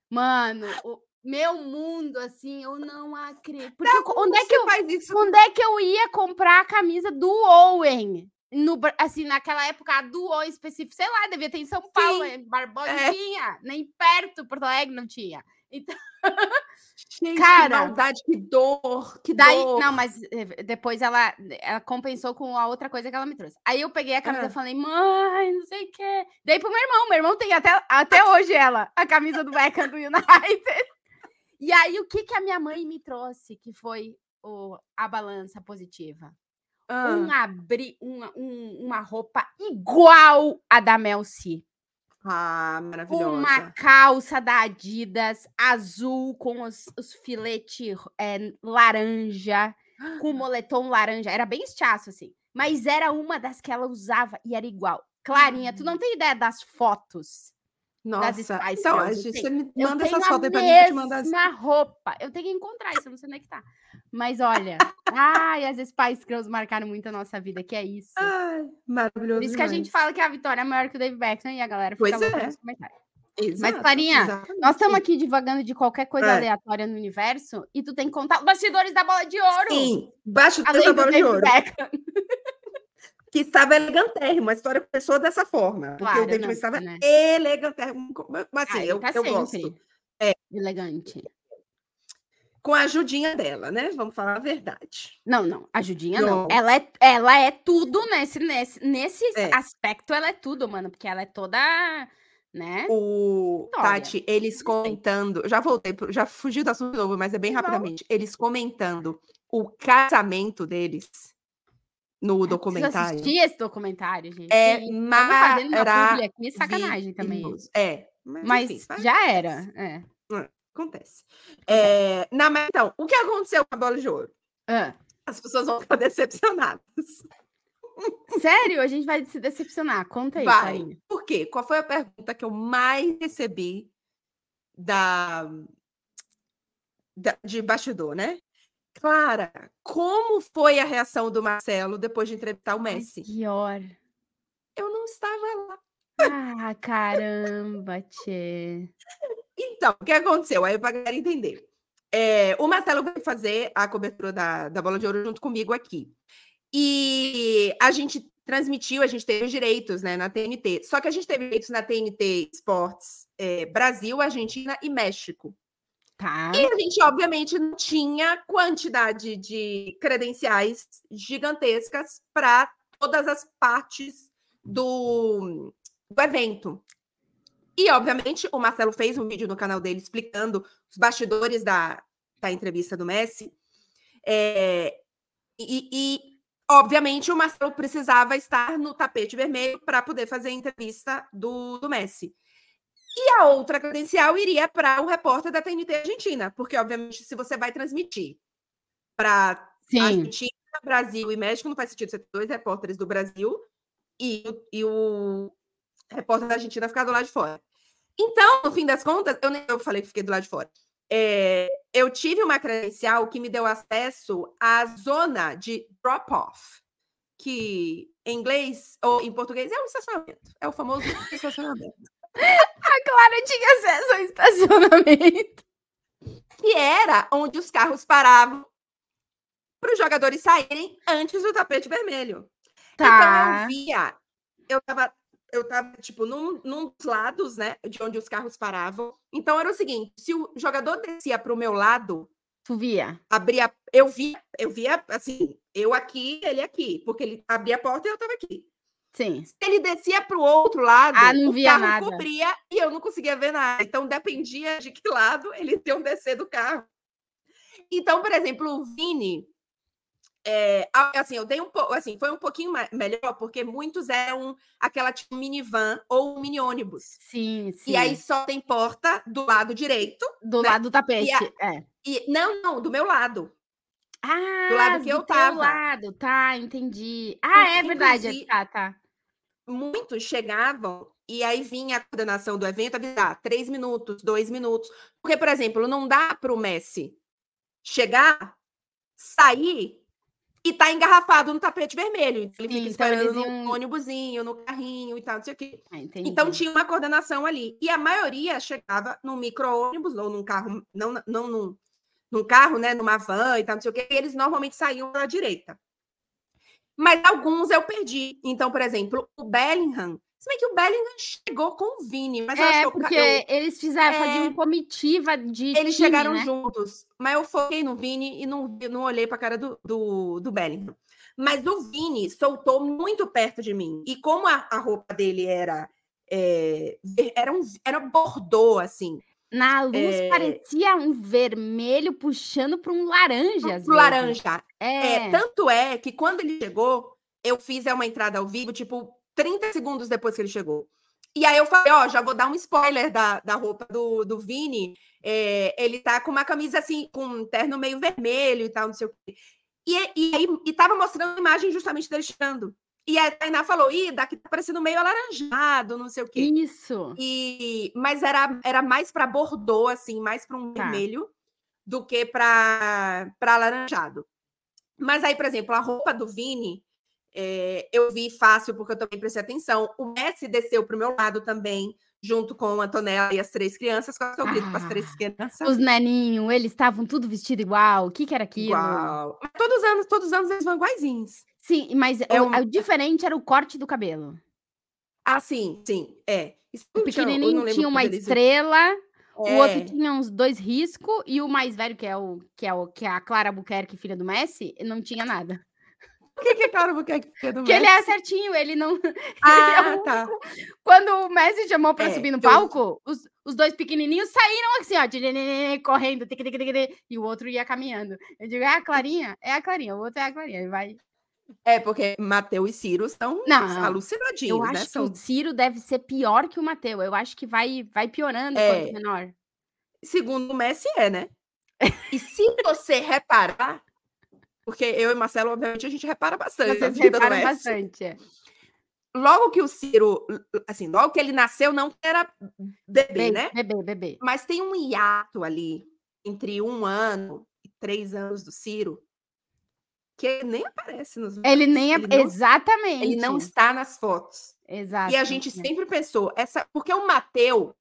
B: Mano, o meu mundo, assim, eu não acredito. Porque onde é que eu,
A: faz isso?
B: onde é que eu ia comprar a camisa do Owen? No, assim, naquela época, a Owen específico, sei lá, devia ter em São Paulo, em Barbosa
A: é.
B: tinha, nem perto, Porto Alegre não tinha. Então, [laughs]
A: Gente,
B: Cara.
A: que maldade, que dor, que
B: daí,
A: dor.
B: não, mas eh, depois ela, ela compensou com a outra coisa que ela me trouxe. Aí eu peguei a camisa
A: Ah.
B: e falei, mãe, não sei o quê. Dei pro meu irmão, meu irmão tem até, até [laughs] hoje ela, a camisa do Beckham do United. E aí, o que que a minha mãe me trouxe, que foi o, a balança positiva?
A: Ah,
B: um abri uma, um- uma roupa igual a da Mel C.
A: ah, maravilhosa.
B: Uma calça da Adidas azul com os, os filetes é, laranja, com [gasps] moletom laranja. Era bem estiaço, assim. Mas era uma das que ela usava e era igual. Clarinha, tu não tem ideia das fotos.
A: Nossa,
B: Spice
A: então, a gente, você me manda essas fotos aí pra mim, eu te mandar as...
B: mesma roupa. Eu tenho que encontrar isso, eu não sei onde é que tá. Mas olha, ai, as Spice Girls marcaram muito a nossa vida, que é isso.
A: Ai, maravilhoso
B: Por isso que a gente fala que a Vitória é maior que o Dave Beckham e a galera fica
A: Pois
B: louca
A: é.
B: nos comentários.
A: Exato,
B: Clarinha,
A: exatamente.
B: Nós estamos aqui divagando de qualquer coisa
A: É.
B: aleatória no universo e tu tem que contar os bastidores da bola de ouro.
A: Sim, dessa
B: do
A: bola de ouro. Que estava elegantérrimo. A história começou dessa forma. Porque
B: Claro,
A: o David
B: não,
A: estava
B: né?
A: elegantérrimo. Mas assim,
B: Ah,
A: eu,
B: tá
A: eu gosto. É.
B: Elegante.
A: Com a ajudinha dela, né? Vamos falar a verdade.
B: Não, não, a Judinha não.
A: Não.
B: Ela é, ela é tudo nesse, nesse, nesse
A: É.
B: aspecto, ela é tudo, mano, porque ela é toda, né?
A: O
B: Vitória.
A: Tati, eles comentando, já voltei, já fugi do assunto novo, mas é bem rapidamente. Eles comentando o casamento deles no
B: Preciso
A: documentário.
B: assistir esse documentário, gente.
A: É
B: publi
A: maravilhoso.
B: aqui, sacanagem também.
A: É,
B: Mas
A: enfim, faz-
B: já era. É.
A: acontece. É, na, mas então, o que aconteceu com a bola de ouro?
B: Ah,
A: As pessoas vão ficar [laughs] decepcionadas.
B: sério, a gente vai se decepcionar. Conta aí,
A: Vai. Por quê? Qual foi a pergunta que eu mais recebi da, da- de bastidor, né? Clara, como foi a reação do Marcelo depois de entrevistar o Messi?
B: pior.
A: Eu não estava lá.
B: Ah, caramba, tchê.
A: Então, o que aconteceu? Aí para galera entender. É, o Marcelo vai fazer a cobertura da, da Bola de Ouro junto comigo aqui. E a gente transmitiu, a gente teve os direitos né, na TNT. Só que a gente teve direitos na TNT Esportes é, Brasil, Argentina e México.
B: Tá.
A: E a gente, obviamente, não tinha quantidade de credenciais gigantescas para todas as partes do, do evento. E, obviamente, o Marcelo fez um vídeo no canal dele explicando os bastidores da, da entrevista do Messi. É, e, e, obviamente, o Marcelo precisava estar no tapete vermelho para poder fazer a entrevista do, do Messi. E a outra credencial iria para o repórter da TNT Argentina, porque, obviamente, se você vai transmitir para. Argentina, Brasil e México, não faz sentido você ter dois repórteres do Brasil e, e o repórter da Argentina ficar do lado de fora. Então, no fim das contas, eu nem eu falei que fiquei do lado de fora. É, eu tive uma credencial que me deu acesso à zona de drop-off, que em inglês ou em português é um estacionamento. É o famoso [laughs] estacionamento.
B: A Clara tinha acesso ao estacionamento.
A: que era onde os carros paravam para os jogadores saírem antes do tapete vermelho. Então
B: Tá.
A: eu via, eu tava, eu tava tipo num, num dos lados, né, de onde os carros paravam. Então era o seguinte, se o jogador descia para o meu lado,
B: Tu via?
A: abria, eu via, eu via assim, eu aqui, ele aqui, porque ele abria a porta e eu tava aqui.
B: Sim.
A: Se ele descia para o outro lado,
B: ah, não
A: o
B: via
A: carro
B: nada.
A: cobria e eu não conseguia ver nada. Então dependia de que lado eles iam descer do carro. Então, por exemplo, o Vini, é, assim, eu dei um pouco, assim, foi um pouquinho melhor, porque muitos eram aquela tipo minivan ou mini ônibus.
B: Sim, sim.
A: E aí só tem porta do lado direito.
B: Do
A: né?
B: lado do tapete.
A: A,
B: é.
A: E, não, não, do meu lado.
B: Ah,
A: do lado que eu tava.
B: lado, tá, entendi. Ah, é verdade. Tá, tá.
A: Muitos chegavam e aí vinha a coordenação do evento avisar três minutos, dois minutos. Porque, por exemplo, não dá para o Messi chegar, sair e tá engarrafado no tapete vermelho. Então, ele
B: Sim,
A: fica esperando
B: então
A: no ônibusinho, no carrinho e tal, não sei o quê.
B: Ah,
A: então tinha uma coordenação ali. E a maioria chegava num micro-ônibus ou num carro, não, não num, num carro, né? Numa van e tal, não sei o quê. E eles normalmente saíam pela direita. Mas alguns eu perdi. Então, por exemplo, o Bellingham, se bem que o Bellingham chegou com o Vini, mas
B: é,
A: eu acho
B: porque
A: eu,
B: eles fizeram, é, faziam comitiva de.
A: Eles
B: time,
A: chegaram
B: né?
A: juntos, mas eu foquei no Vini e não, não olhei para a cara do, do, do Bellingham. Mas o Vini soltou muito perto de mim. E como a, a roupa dele era. É, era, um, era bordô, assim.
B: Na luz é... parecia um vermelho puxando para um laranja.
A: Um laranja.
B: É.
A: é. Tanto é que quando ele chegou, eu fiz uma entrada ao vivo, tipo, 30 segundos depois que ele chegou. E aí eu falei, ó, já vou dar um spoiler da, da roupa do, do Vini. É, ele tá com uma camisa assim, com um terno meio vermelho e tal, não sei o quê. E, e aí e tava mostrando a imagem justamente dele chegando. E a Tainá falou, ih, daqui tá parecendo meio alaranjado, não sei o quê.
B: Isso.
A: E, mas era, era mais para bordô, assim, mais para um tá. vermelho do que para alaranjado. Mas aí, por exemplo, a roupa do Vini, é, eu vi fácil, porque eu também prestei atenção. O Messi desceu para o meu lado também, junto com a Antonella e as três crianças. Qual que eu grito ah, para as três crianças?
B: Os neninhos, eles estavam tudo vestido igual. O que, que era aquilo?
A: Igual. Mas todos os anos, todos os anos eles vão iguaizinhos.
B: Sim, mas é o, o, diferente era o corte do cabelo.
A: Ah, sim, sim, é.
B: O pequenininho tinha uma estrela, é. o outro tinha uns dois riscos, e o mais velho, que é, o, que, é o, que é a Clara Buquerque, filha do Messi, não tinha nada.
A: Por que, que é Clara Buquerque, filha do
B: Porque
A: Messi?
B: ele é certinho, ele não... [laughs]
A: Ah,
B: é
A: tá.
B: Quando o Messi chamou pra
A: É,
B: subir no palco, os, os dois pequenininhos saíram assim, ó, correndo, tic, tic, tic, e o outro ia caminhando. Eu digo, é a Clarinha? É a Clarinha, o outro é a Clarinha. Ele vai...
A: É, porque Mateus e Ciro são
B: Não,
A: alucinadinhos,
B: Eu
A: né?
B: acho que
A: São...
B: o Ciro deve ser pior que o Mateu. Eu acho que vai, vai piorando
A: É.
B: quanto menor.
A: Segundo o Messi, é, né? E se você reparar, porque eu e Marcelo, obviamente, a gente repara bastante
B: Vocês reparam bastante. é.
A: Logo que o Ciro, assim, logo que ele nasceu, não era bebê,
B: Bebê,
A: né?
B: bebê, bebê.
A: Mas tem um hiato ali entre um ano e três anos do Ciro que ele nem aparece nos
B: Ele nem.
A: Ele não-
B: Exatamente.
A: ele não está nas fotos.
B: Exato.
A: E a gente sempre pensou, essa, porque o Mateu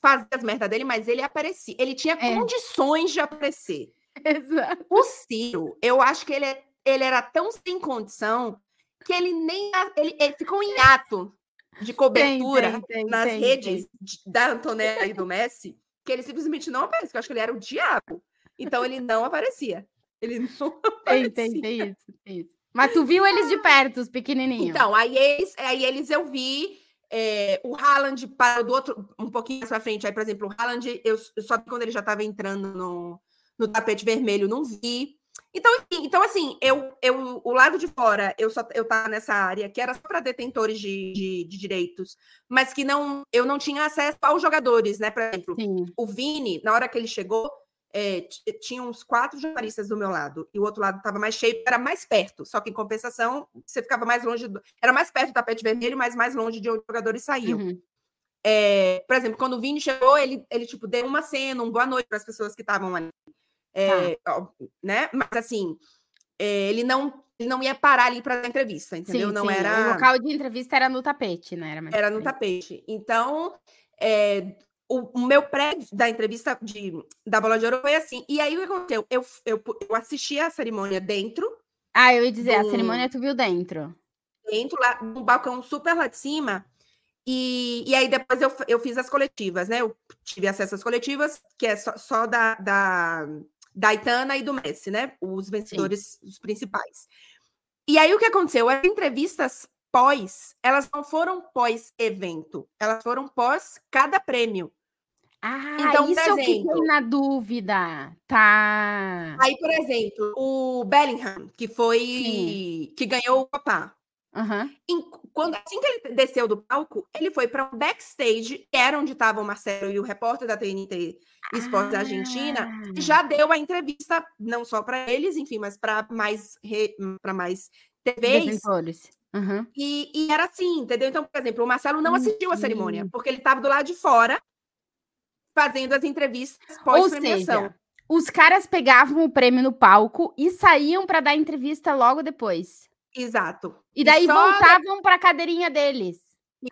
A: fazia as merdas dele, mas ele aparecia. Ele tinha
B: É.
A: condições de aparecer. [laughs]
B: Exato.
A: O Ciro, eu acho que ele, é- ele era tão sem condição que ele nem. Ele, ele ficou em ato de cobertura
B: tem, tem,
A: nas
B: tem,
A: redes de- da Antonella e do Messi, que ele simplesmente não aparecia. Eu acho que ele era o diabo. Então ele não aparecia. Ele [laughs] não aparecia.
B: tem, tem isso, tem isso. Mas tu viu eles de perto, os pequenininhos?
A: Então, aí eles, aí eles eu vi. é, o Haaland parou do outro, um pouquinho mais pra frente. Aí, por exemplo, o Haaland, eu, eu só vi quando ele já estava entrando no, no tapete vermelho, não vi. Então, enfim, então assim, eu, eu, o lado de fora, eu só eu tava nessa área que era só para detentores de, de, de direitos, mas que não eu não tinha acesso aos jogadores, né? Por exemplo,
B: Sim.
A: o Vini, na hora que ele chegou, é, tinha uns quatro jornalistas do meu lado, e o outro lado estava mais cheio, era mais perto, só que em compensação, você ficava mais longe, do, era mais perto do tapete vermelho, mas mais longe de onde os jogadores saíam.
B: Uhum.
A: É, por exemplo, quando o Vini chegou, ele, ele tipo, deu uma cena, um boa noite para as pessoas que estavam ali. É, ó, né? Mas assim, é, ele não ele não ia parar ali para dar entrevista, entendeu?
B: Sim,
A: não
B: sim. O
A: era
B: local de entrevista era no tapete, né? Era,
A: era no tapete. Então, é, o, o meu pré da entrevista de, da Bola de Ouro foi assim. E aí o que aconteceu? Eu, eu, eu assisti a cerimônia dentro,
B: Ah, eu ia dizer, a
A: do-
B: cerimônia tu viu dentro.
A: dentro lá, num balcão super lá de cima. E, e aí depois eu, eu fiz as coletivas, né? Eu tive acesso às coletivas, que é só, só da, da, da Aitana e do Messi, né? Os vencedores os principais. E aí o que aconteceu? As entrevistas pós, elas não foram pós-evento, elas foram pós cada prêmio.
B: Ah, então, isso exemplo, eu fiquei na dúvida. Tá.
A: Aí, por exemplo, o Bellingham, que foi Sim. que ganhou o papá.
B: Uhum.
A: Quando, assim que ele desceu do palco, ele foi para um backstage, que era onde estava o Marcelo e o repórter da TNT Esportes ah. Argentina, e já deu a entrevista, não só para eles, enfim, mas para mais, para mais TVs.
B: Uhum.
A: E, e, era assim, entendeu? Então, por exemplo, o Marcelo não assistiu a cerimônia, porque ele estava do lado de fora, fazendo as entrevistas pós-premiação.
B: Os caras pegavam o prêmio no palco e saíam para dar entrevista logo depois.
A: Exato.
B: E daí e voltavam para a cadeirinha deles.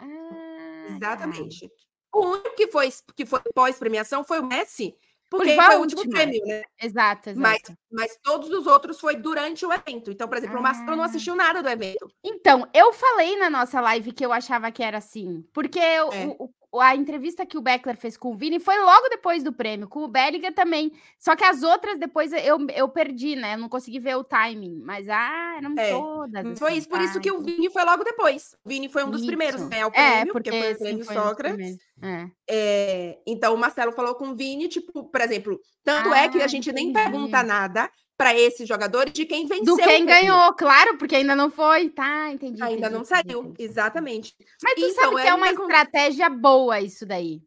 B: Ah,
A: Exatamente. Tá. O único que foi, que foi pós-premiação foi o Messi, porque foi, foi o último prêmio, né?
B: Exato, exato.
A: Mas, mas todos os outros foi durante o evento. Então, por exemplo, ah. o Marcelo não assistiu nada do evento.
B: Então, eu falei na nossa live que eu achava que era assim. Porque é. o, a entrevista que o Beckler fez com o Vini foi logo depois do prêmio, com o Bellinger também. Só que as outras depois eu, eu perdi, né? Eu não consegui ver o timing. Mas, ah, eram é, todas.
A: Foi isso, por isso que o Vini foi logo depois. O Vini foi um dos isso. primeiros a ganhar o é, prêmio, é, porque, porque foi o prêmio sim, Sócrates. É. É, então, o Marcelo falou com o Vini, tipo, por exemplo, tanto ah, é que a gente entendi. nem pergunta nada para esses jogadores de quem venceu.
B: Do quem ganhou, claro, porque ainda não foi. Tá, entendi.
A: Ainda
B: entendi,
A: não saiu, entendi. exatamente.
B: Mas tu então, sabe que é, é uma estratégia boa isso daí.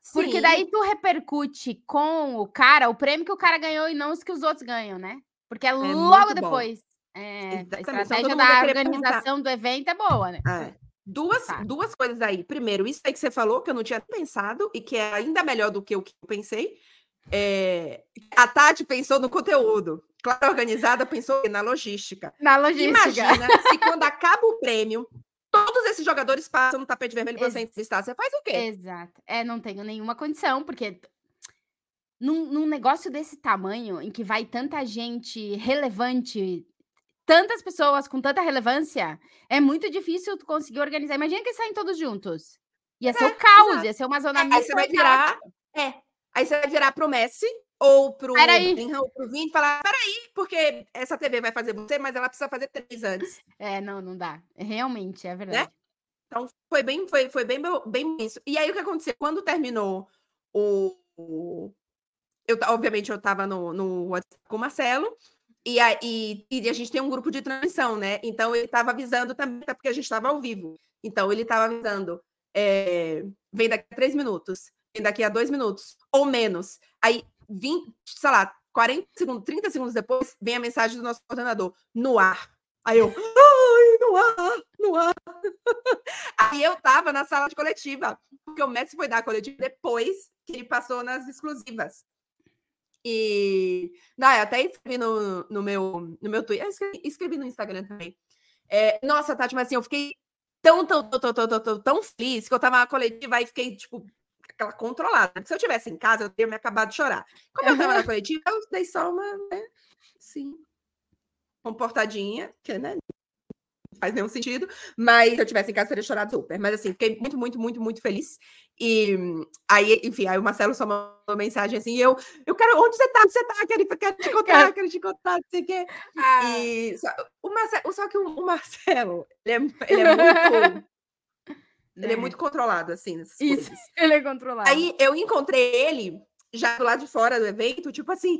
B: Sim. Porque daí tu repercute com o cara o prêmio que o cara ganhou e não os que os outros ganham, né? Porque é, é logo depois. É, a então, estratégia da organização do evento é boa, né?
A: É. Duas, tá. duas coisas aí. Primeiro, isso aí que você falou, que eu não tinha pensado e que é ainda melhor do que o que eu pensei. É, a Tati pensou no conteúdo. Claro, organizada pensou na logística.
B: Na logística.
A: Imagina se quando acaba o prêmio, todos esses jogadores passam no tapete vermelho para você entrevistar. Você faz o quê?
B: Exato. É, não tenho nenhuma condição, porque num, num negócio desse tamanho, em que vai tanta gente relevante, tantas pessoas com tanta relevância, é muito difícil tu conseguir organizar. Imagina que saem todos juntos. Ia ser é, o caos, exato. ia ser uma zona
A: é, Aí você vai virar. É, Aí você vai virar pro Messi ou pro Bellingham ou pro Vini e falar: peraí, porque essa TV vai fazer você, mas ela precisa fazer três antes.
B: É, não, não dá. Realmente, é verdade. Né?
A: Então foi bem, foi, foi bem, bem isso. E aí o que aconteceu? Quando terminou o. eu, obviamente, eu tava no, no WhatsApp com o Marcelo. E, a, e, e, a gente tem um grupo de transmissão, né? Então ele estava avisando também, porque a gente estava ao vivo. Então ele estava avisando: é, vem daqui a três minutos daqui a dois minutos ou menos. Aí, 20, sei lá, 40 segundos, 30 segundos depois, vem a mensagem do nosso coordenador, no ar. Aí eu, ai, no ar, no ar. [laughs] Aí eu tava na sala de coletiva, porque o Messi foi dar a coletiva depois que ele passou nas exclusivas. E não, eu até escrevi no, no, meu, no meu Twitter, escrevi, escrevi, no Instagram também. É, nossa, Tati, mas assim, eu fiquei tão, tão, tão, tão, tão, tão, tão feliz que eu tava na coletiva e fiquei, tipo, aquela controlada. Se eu tivesse em casa, eu teria me acabado de chorar. Como eu estava na coletiva, eu dei só uma, né, assim, comportadinha, que, né, não faz nenhum sentido, mas se eu tivesse em casa, eu teria chorado super. Mas, assim, fiquei muito, muito, muito, muito feliz. E aí, enfim, aí o Marcelo só mandou mensagem assim, eu, eu quero, onde você tá? Onde você tá? Quero, quero te contar, quero te contar, não sei o quê. Ah. E só, o Marcelo, só que o, Marcelo, ele é, ele é muito [laughs] ele é né? muito controlado, assim, nessas Isso, coisas. [laughs]
B: ele é controlado.
A: Aí eu encontrei ele já do lado de fora do evento, tipo assim.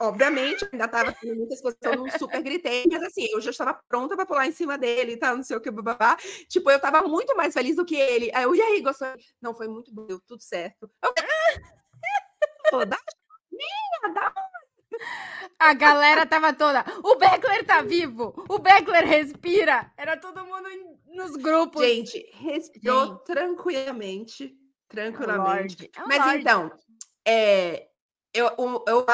A: Obviamente, ainda estava tendo muita exposição, não super gritei, mas assim, eu já estava pronta para pular em cima dele e tal, não sei o que, babá. Tipo, eu estava muito mais feliz do que ele. Aí eu, e aí, gostou? Não, foi muito bom, deu tudo certo. Eu, Pô, dá minha, dá
B: a galera tava toda. O Beckler tá vivo! O Beckler respira! Era todo mundo nos grupos.
A: Gente, respirou Gente. tranquilamente. Tranquilamente. É um Mas Lorde. então, é, eu, eu, eu,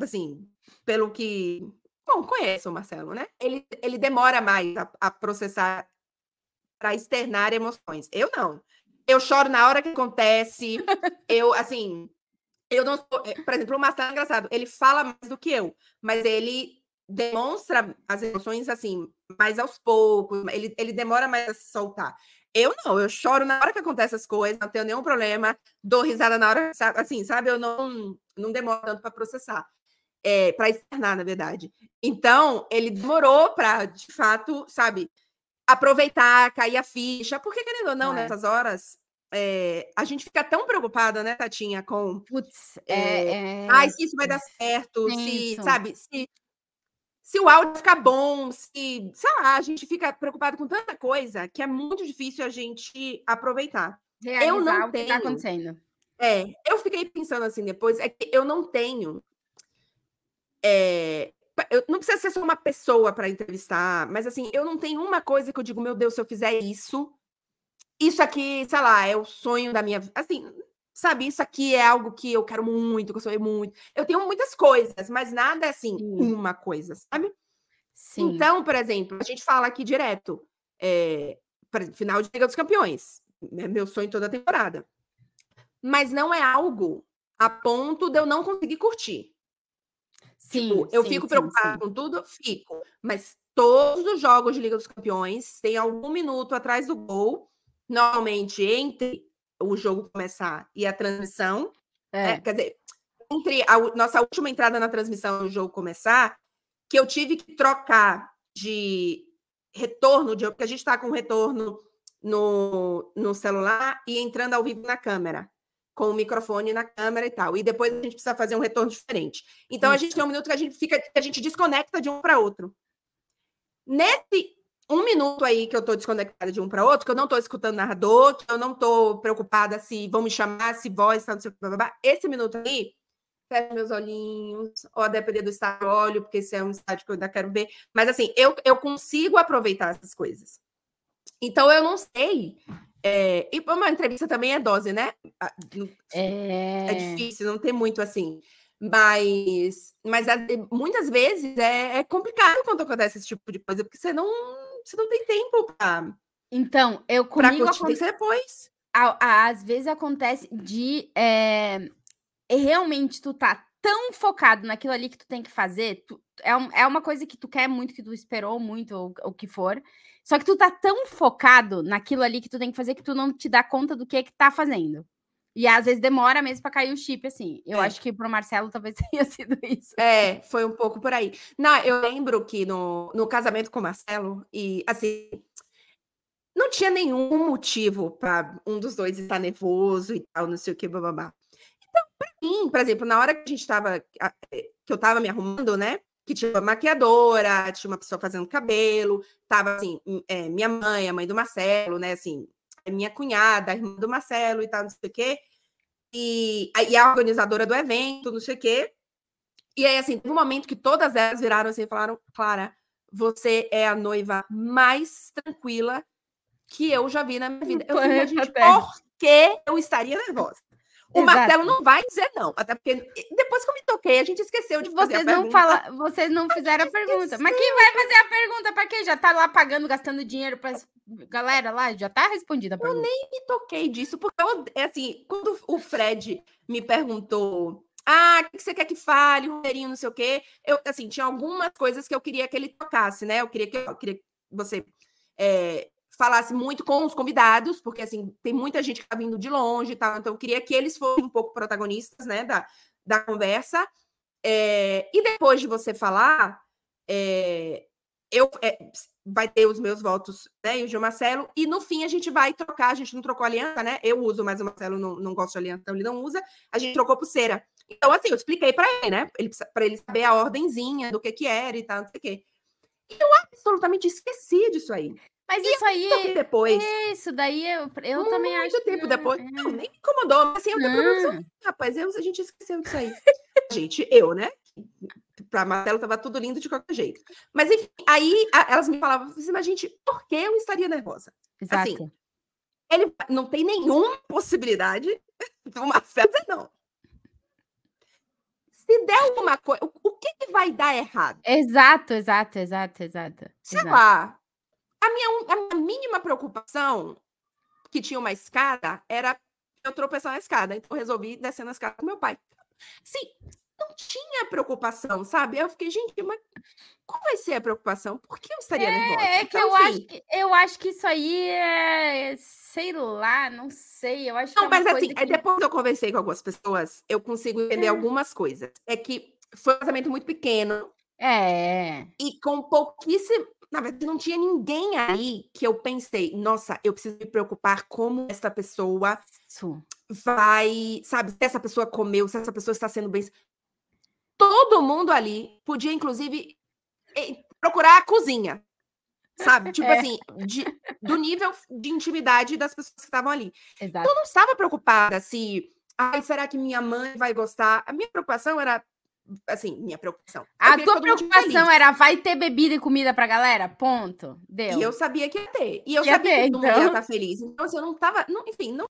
A: assim, pelo que. Bom, conheço o Marcelo, né? Ele, ele demora mais a, a processar para externar emoções. Eu não. Eu choro na hora que acontece. [laughs] eu, assim, eu não sou, eh, por exemplo, o Marcelo é engraçado, ele fala mais do que eu, mas ele demonstra as emoções assim, mais aos poucos, ele, ele demora mais a se soltar. Eu não, eu choro na hora que acontecem as coisas, não tenho nenhum problema, dou risada na hora, assim, sabe? Eu não, não demoro tanto para processar, é, para externar, na verdade. Então, ele demorou para, de fato, sabe, aproveitar, cair a ficha, porque querendo ou não,
B: É.
A: nessas horas, é, a gente fica tão preocupada, né, Tatinha, com
B: Putz,
A: é,
B: é, é,
A: ai, se isso vai dar certo, se,
B: Isso.
A: sabe, se, se o áudio ficar bom, se, sei lá, a gente fica preocupado com tanta coisa que é muito difícil a gente aproveitar.
B: realizar
A: não
B: o que tá
A: tenho.
B: acontecendo.
A: É, eu fiquei pensando assim depois, é que eu não tenho. é, eu, não precisa ser só uma pessoa para entrevistar, mas assim, eu não tenho uma coisa que eu digo, meu Deus, se eu fizer isso, isso aqui, sei lá, é o sonho da minha vida. Assim, sabe, isso aqui é algo que eu quero muito, que eu sonhei muito. Eu tenho muitas coisas, mas nada é assim,
B: Sim.
A: uma coisa, sabe?
B: Sim.
A: Então, por exemplo, a gente fala aqui direto, é, final de Liga dos Campeões, é meu sonho toda a temporada. Mas não é algo a ponto de eu não conseguir curtir.
B: sim,
A: Tipo, eu
B: sim,
A: fico preocupada com tudo? Fico. Mas todos os jogos de Liga dos Campeões têm algum minuto atrás do gol, normalmente entre o jogo começar e a transmissão,
B: É.
A: né? Quer dizer, entre a nossa última entrada na transmissão e o jogo começar, que eu tive que trocar de retorno, de, porque a gente está com retorno no, no celular e entrando ao vivo na câmera, com o microfone na câmera e tal. E depois a gente precisa fazer um retorno diferente. Então a gente
B: Isso.
A: tem um minuto que a gente fica, que a gente desconecta de um para outro. Nesse um minuto aí que eu estou desconectada de um para outro, que eu não estou escutando narrador, que eu não estou preocupada se vão me chamar, se voz, tá, não sei o que, blá, blá, blá. esse minuto aí, fecho meus olhinhos, ou a depender do estádio, eu olho, porque esse é um estádio que eu ainda quero ver. Mas assim, eu, eu consigo aproveitar essas coisas. Então eu não sei. é, e uma entrevista também é dose, né? Ah,
B: É,
A: é difícil, não tem muito assim. Mas, mas muitas vezes é, é complicado quando acontece esse tipo de coisa, porque você não, você não tem tempo para
B: Então, eu comigo
A: curtir
B: acon-
A: isso depois.
B: às vezes acontece de é, realmente tu tá tão focado naquilo ali que tu tem que fazer, tu- é, um- é uma coisa que tu quer muito, que tu esperou muito, ou o que for. Só que tu tá tão focado naquilo ali que tu tem que fazer que tu não te dá conta do que que tá fazendo. E às vezes demora mesmo pra cair o chip, assim. Eu
A: É.
B: acho que pro Marcelo talvez [laughs] tenha sido isso.
A: É, foi um pouco por aí. Não, eu lembro que no, no casamento com o Marcelo, e assim, não tinha nenhum motivo para um dos dois estar nervoso e tal, não sei o que, bababá. Então, para mim, por exemplo, na hora que a gente estava, que eu estava me arrumando, né? Que tinha uma maquiadora, tinha uma pessoa fazendo cabelo, tava assim, é, minha mãe, a mãe do Marcelo, né? Assim, minha cunhada, a irmã do Marcelo e tal, não sei o quê. E, a- e a organizadora do evento, não sei o quê. E aí, assim, teve um momento que todas elas viraram assim e falaram: Clara, você é a noiva mais tranquila que eu já vi na minha vida. Eu falei, gente,
B: Terra."
A: por que eu estaria nervosa? O
B: Exato.
A: Marcelo não vai dizer não, até porque depois que eu me toquei, a gente esqueceu de fazer
B: Vocês
A: a
B: não
A: pergunta.
B: fala, vocês não fizeram a pergunta. Mas quem vai fazer a pergunta para quê? Já tá lá pagando, gastando dinheiro para galera lá, já tá respondida a pergunta.
A: me toquei disso, porque eu, é assim, quando o Fred me perguntou, ah, o que você quer que fale, roteirinho, não sei o quê, eu, assim, tinha algumas coisas que eu queria que ele tocasse, né? Eu queria que, eu queria que você é, falasse muito com os convidados, porque, assim, tem muita gente que tá vindo de longe e então eu queria que eles fossem um pouco protagonistas, né, da, da conversa. É, e depois de você falar, é, eu é, vai ter os meus votos, né? E o Gil Marcelo, e no fim a gente vai trocar, a gente não trocou aliança, né? Eu uso, mas o Marcelo não, não gosta de aliança, então ele não usa, a gente trocou pulseira. Então, assim, eu expliquei para ele, né? Para ele saber a ordenzinha do que que era e tal, não sei o quê. E eu absolutamente esqueci disso aí.
B: Mas isso aí,
A: que depois,
B: isso daí eu, eu também acho
A: muito
B: que
A: tempo
B: não-
A: depois,
B: é.
A: não, nem me incomodou, mas assim, eu
B: Não.
A: Rapaz, eu, a gente esqueceu disso aí. [laughs] gente, eu, né? Pra Marcelo tava tudo lindo de qualquer jeito. Mas enfim, aí a- elas me falavam assim, mas gente, por que eu estaria nervosa?
B: Exato.
A: assim, Ele não tem nenhuma possibilidade [laughs] do Marcelo não. Se der alguma coisa, o, o que, que vai dar errado?
B: exato, exato, exato, exato.
A: Sei
B: exato.
A: lá. A minha, a mínima preocupação, que tinha uma escada, era eu tropeçar na escada. Então eu resolvi descer na escada com meu pai. Sim, não tinha preocupação, sabe? Eu fiquei, gente, mas qual vai ser a preocupação? Por que eu estaria nervosa?
B: É que
A: Então,
B: eu
A: assim,
B: acho que eu acho que isso aí é, sei lá, não sei. Eu acho
A: Não,
B: que é
A: mas assim, aí
B: que-
A: depois eu conversei com algumas pessoas, eu consigo entender
B: É.
A: algumas coisas. É que foi um casamento muito pequeno
B: é,
A: e com pouquíssimo. Na verdade, não tinha ninguém aí que eu pensei, nossa, eu preciso me preocupar como essa pessoa
B: Isso.
A: vai, sabe, se essa pessoa comeu, se essa pessoa está sendo bem. Todo mundo ali podia, inclusive, procurar a cozinha. Sabe? Tipo
B: É.
A: assim, de- do nível de intimidade das pessoas que estavam ali.
B: Exato.
A: Eu não estava preocupada se, ai, será que minha mãe vai gostar? A minha preocupação era, assim, minha preocupação.
B: A tua preocupação era vai ter bebida e comida pra galera? Ponto. Deu.
A: E eu sabia que ia ter. E eu
B: Ia
A: sabia
B: ter,
A: que todo mundo ia
B: então.
A: estar feliz. Então, assim, eu não tava. não- enfim, não.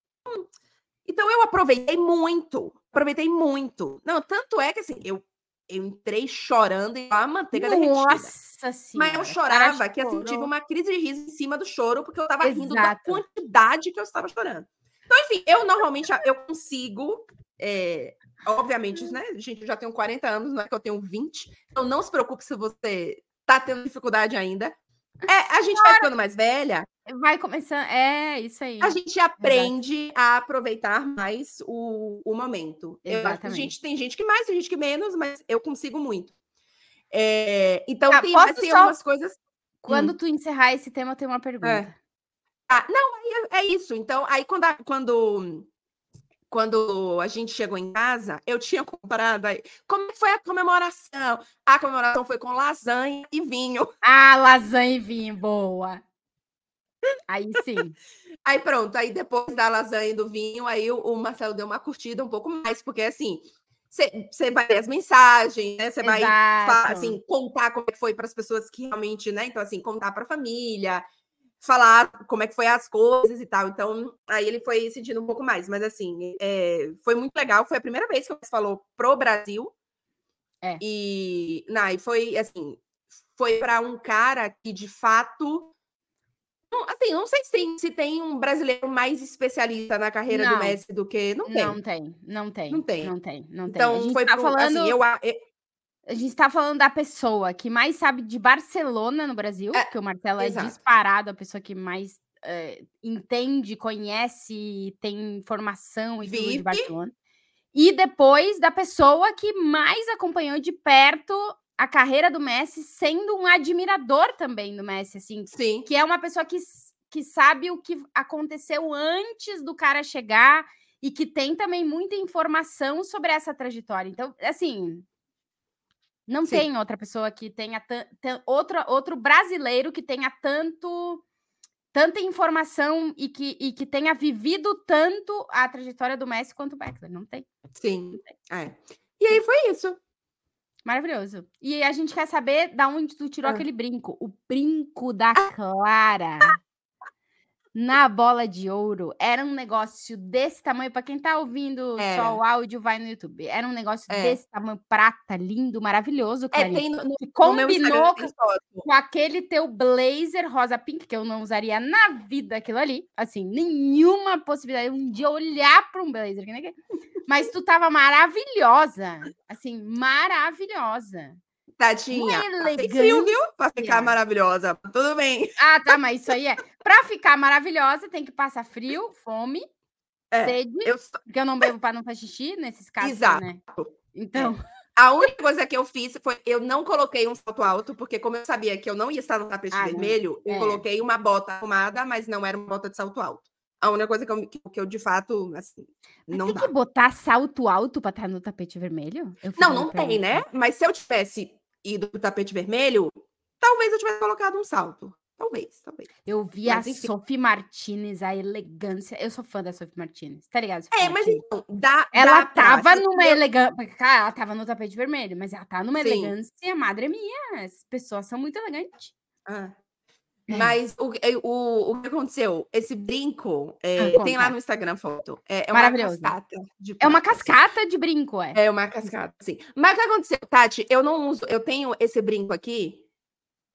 A: Então eu aproveitei muito. Aproveitei muito. Não, tanto é que assim, eu, eu entrei chorando igual a manteiga derretida.
B: Nossa senhora.
A: Mas eu
B: cara
A: chorava que assim, tive uma crise de riso em cima do choro, porque eu tava rindo da
B: Exato.
A: quantidade que eu estava chorando. Então, enfim, eu normalmente eu consigo. é, obviamente, né? Gente, eu já tenho 40 anos, não é que eu tenho 20. Então, não se preocupe se você tá tendo dificuldade ainda. É, a gente vai ficando mais velha,
B: Vai começando. É, isso aí.
A: a gente aprende a aproveitar mais o, o momento. Eu acho que a
B: Exatamente.
A: gente tem gente que mais, tem gente que menos, mas eu consigo muito. É, então,
B: Ah,
A: tem assim,
B: só-
A: algumas coisas.
B: Quando tu encerrar esse tema, eu tenho uma pergunta.
A: Ah, não, é, é isso. Então, aí quando, a- quando, quando a gente chegou em casa, eu tinha comprado aí. Como foi a comemoração? A comemoração foi com lasanha e vinho.
B: Ah, lasanha e vinho, boa. Aí sim. [laughs]
A: Aí pronto, aí depois da lasanha e do vinho, aí o, o Marcelo deu uma curtida um pouco mais, porque assim, você vai ler as mensagens, né? Você vai assim, contar como é foi para as pessoas que realmente, né? Então, assim, contar para a família, falar como é que foi as coisas e tal. Então, aí ele foi sentindo um pouco mais, mas assim, é, foi muito legal. Foi a primeira vez que o falou pro Brasil.
B: É.
A: E, não, e foi assim, foi para um cara que de fato. não, Assim, não sei se tem, se tem um brasileiro mais especialista na carreira do
B: Não.
A: Messi do que. Não tem.
B: Não tem, não tem.
A: Não tem.
B: Não tem, não tem.
A: Então, foi
B: tá
A: pro-
B: falando,
A: assim, eu, eu-
B: a gente tá falando da pessoa que mais sabe de Barcelona no Brasil,
A: É,
B: porque o Marcelo é
A: exato.
B: disparado a pessoa que mais eh, entende, conhece, tem informação e tudo de. Barcelona. E depois da pessoa que mais acompanhou de perto a carreira do Messi, sendo um admirador também do Messi, assim,
A: Sim.
B: que é uma pessoa que, que sabe o que aconteceu antes do cara chegar e que tem também muita informação sobre essa trajetória. Então, assim, não
A: Sim.
B: tem outra pessoa que tenha outra, outro brasileiro que tenha tanto tanta informação e que, e que tenha vivido tanto a trajetória do Messi quanto o Beckler. Não tem.
A: Sim. É. E aí foi isso.
B: Maravilhoso. E a gente quer saber da onde tu tirou
A: Ah.
B: aquele brinco. O brinco da Clara. Na bola de ouro. Era um negócio desse tamanho. Para quem tá ouvindo
A: É.
B: só o áudio, vai no YouTube. Era um negócio
A: É.
B: desse tamanho, prata, lindo, maravilhoso,
A: É, tem no, no-
B: Que combinou
A: foto.
B: com aquele teu blazer rosa pink, que eu não usaria na vida aquilo ali. Assim, nenhuma possibilidade um dia olhar para um blazer. Mas tu tava maravilhosa. Assim, maravilhosa.
A: Tadinha. Tem frio, viu? Pra ficar maravilhosa. Tudo bem.
B: Ah, tá, mas isso aí é. Pra ficar maravilhosa, tem que passar frio, fome,
A: É,
B: sede,
A: Eu,
B: porque eu não bebo para não fazer xixi nesses casos,
A: Exato.
B: né? Então,
A: a única coisa que eu fiz foi eu não coloquei um salto alto, porque como eu sabia que eu não ia estar no tapete
B: Ah,
A: vermelho, eu
B: É.
A: coloquei uma bota arrumada, mas não era uma bota de salto alto. A única coisa que eu, que, eu de fato, assim, não
B: tem
A: dá.
B: que botar salto alto pra estar no tapete vermelho? Eu
A: Não, não tem, né? Mas se eu tivesse ido pro tapete vermelho, talvez eu tivesse colocado um salto. Talvez, talvez.
B: Eu vi
A: Mas
B: a
A: enfim.
B: Sophie Martinez, a elegância. Eu sou fã da Sophie Martinez, tá ligado? Sophie
A: É, mas então, dá.
B: Ela
A: dá pra-
B: tava
A: se
B: numa elegância. Ela tava no tapete vermelho, mas ela tá numa
A: Sim.
B: elegância, madre minha. As pessoas são muito elegantes.
A: Ah.
B: É.
A: Mas o, o, o que aconteceu? Esse brinco, é,
B: Ah,
A: tem lá no Instagram foto. É, é uma cascata. de
B: É uma cascata de brinco, é.
A: É uma cascata, sim. Mas o que aconteceu, Tati? Eu não uso, eu tenho esse brinco aqui,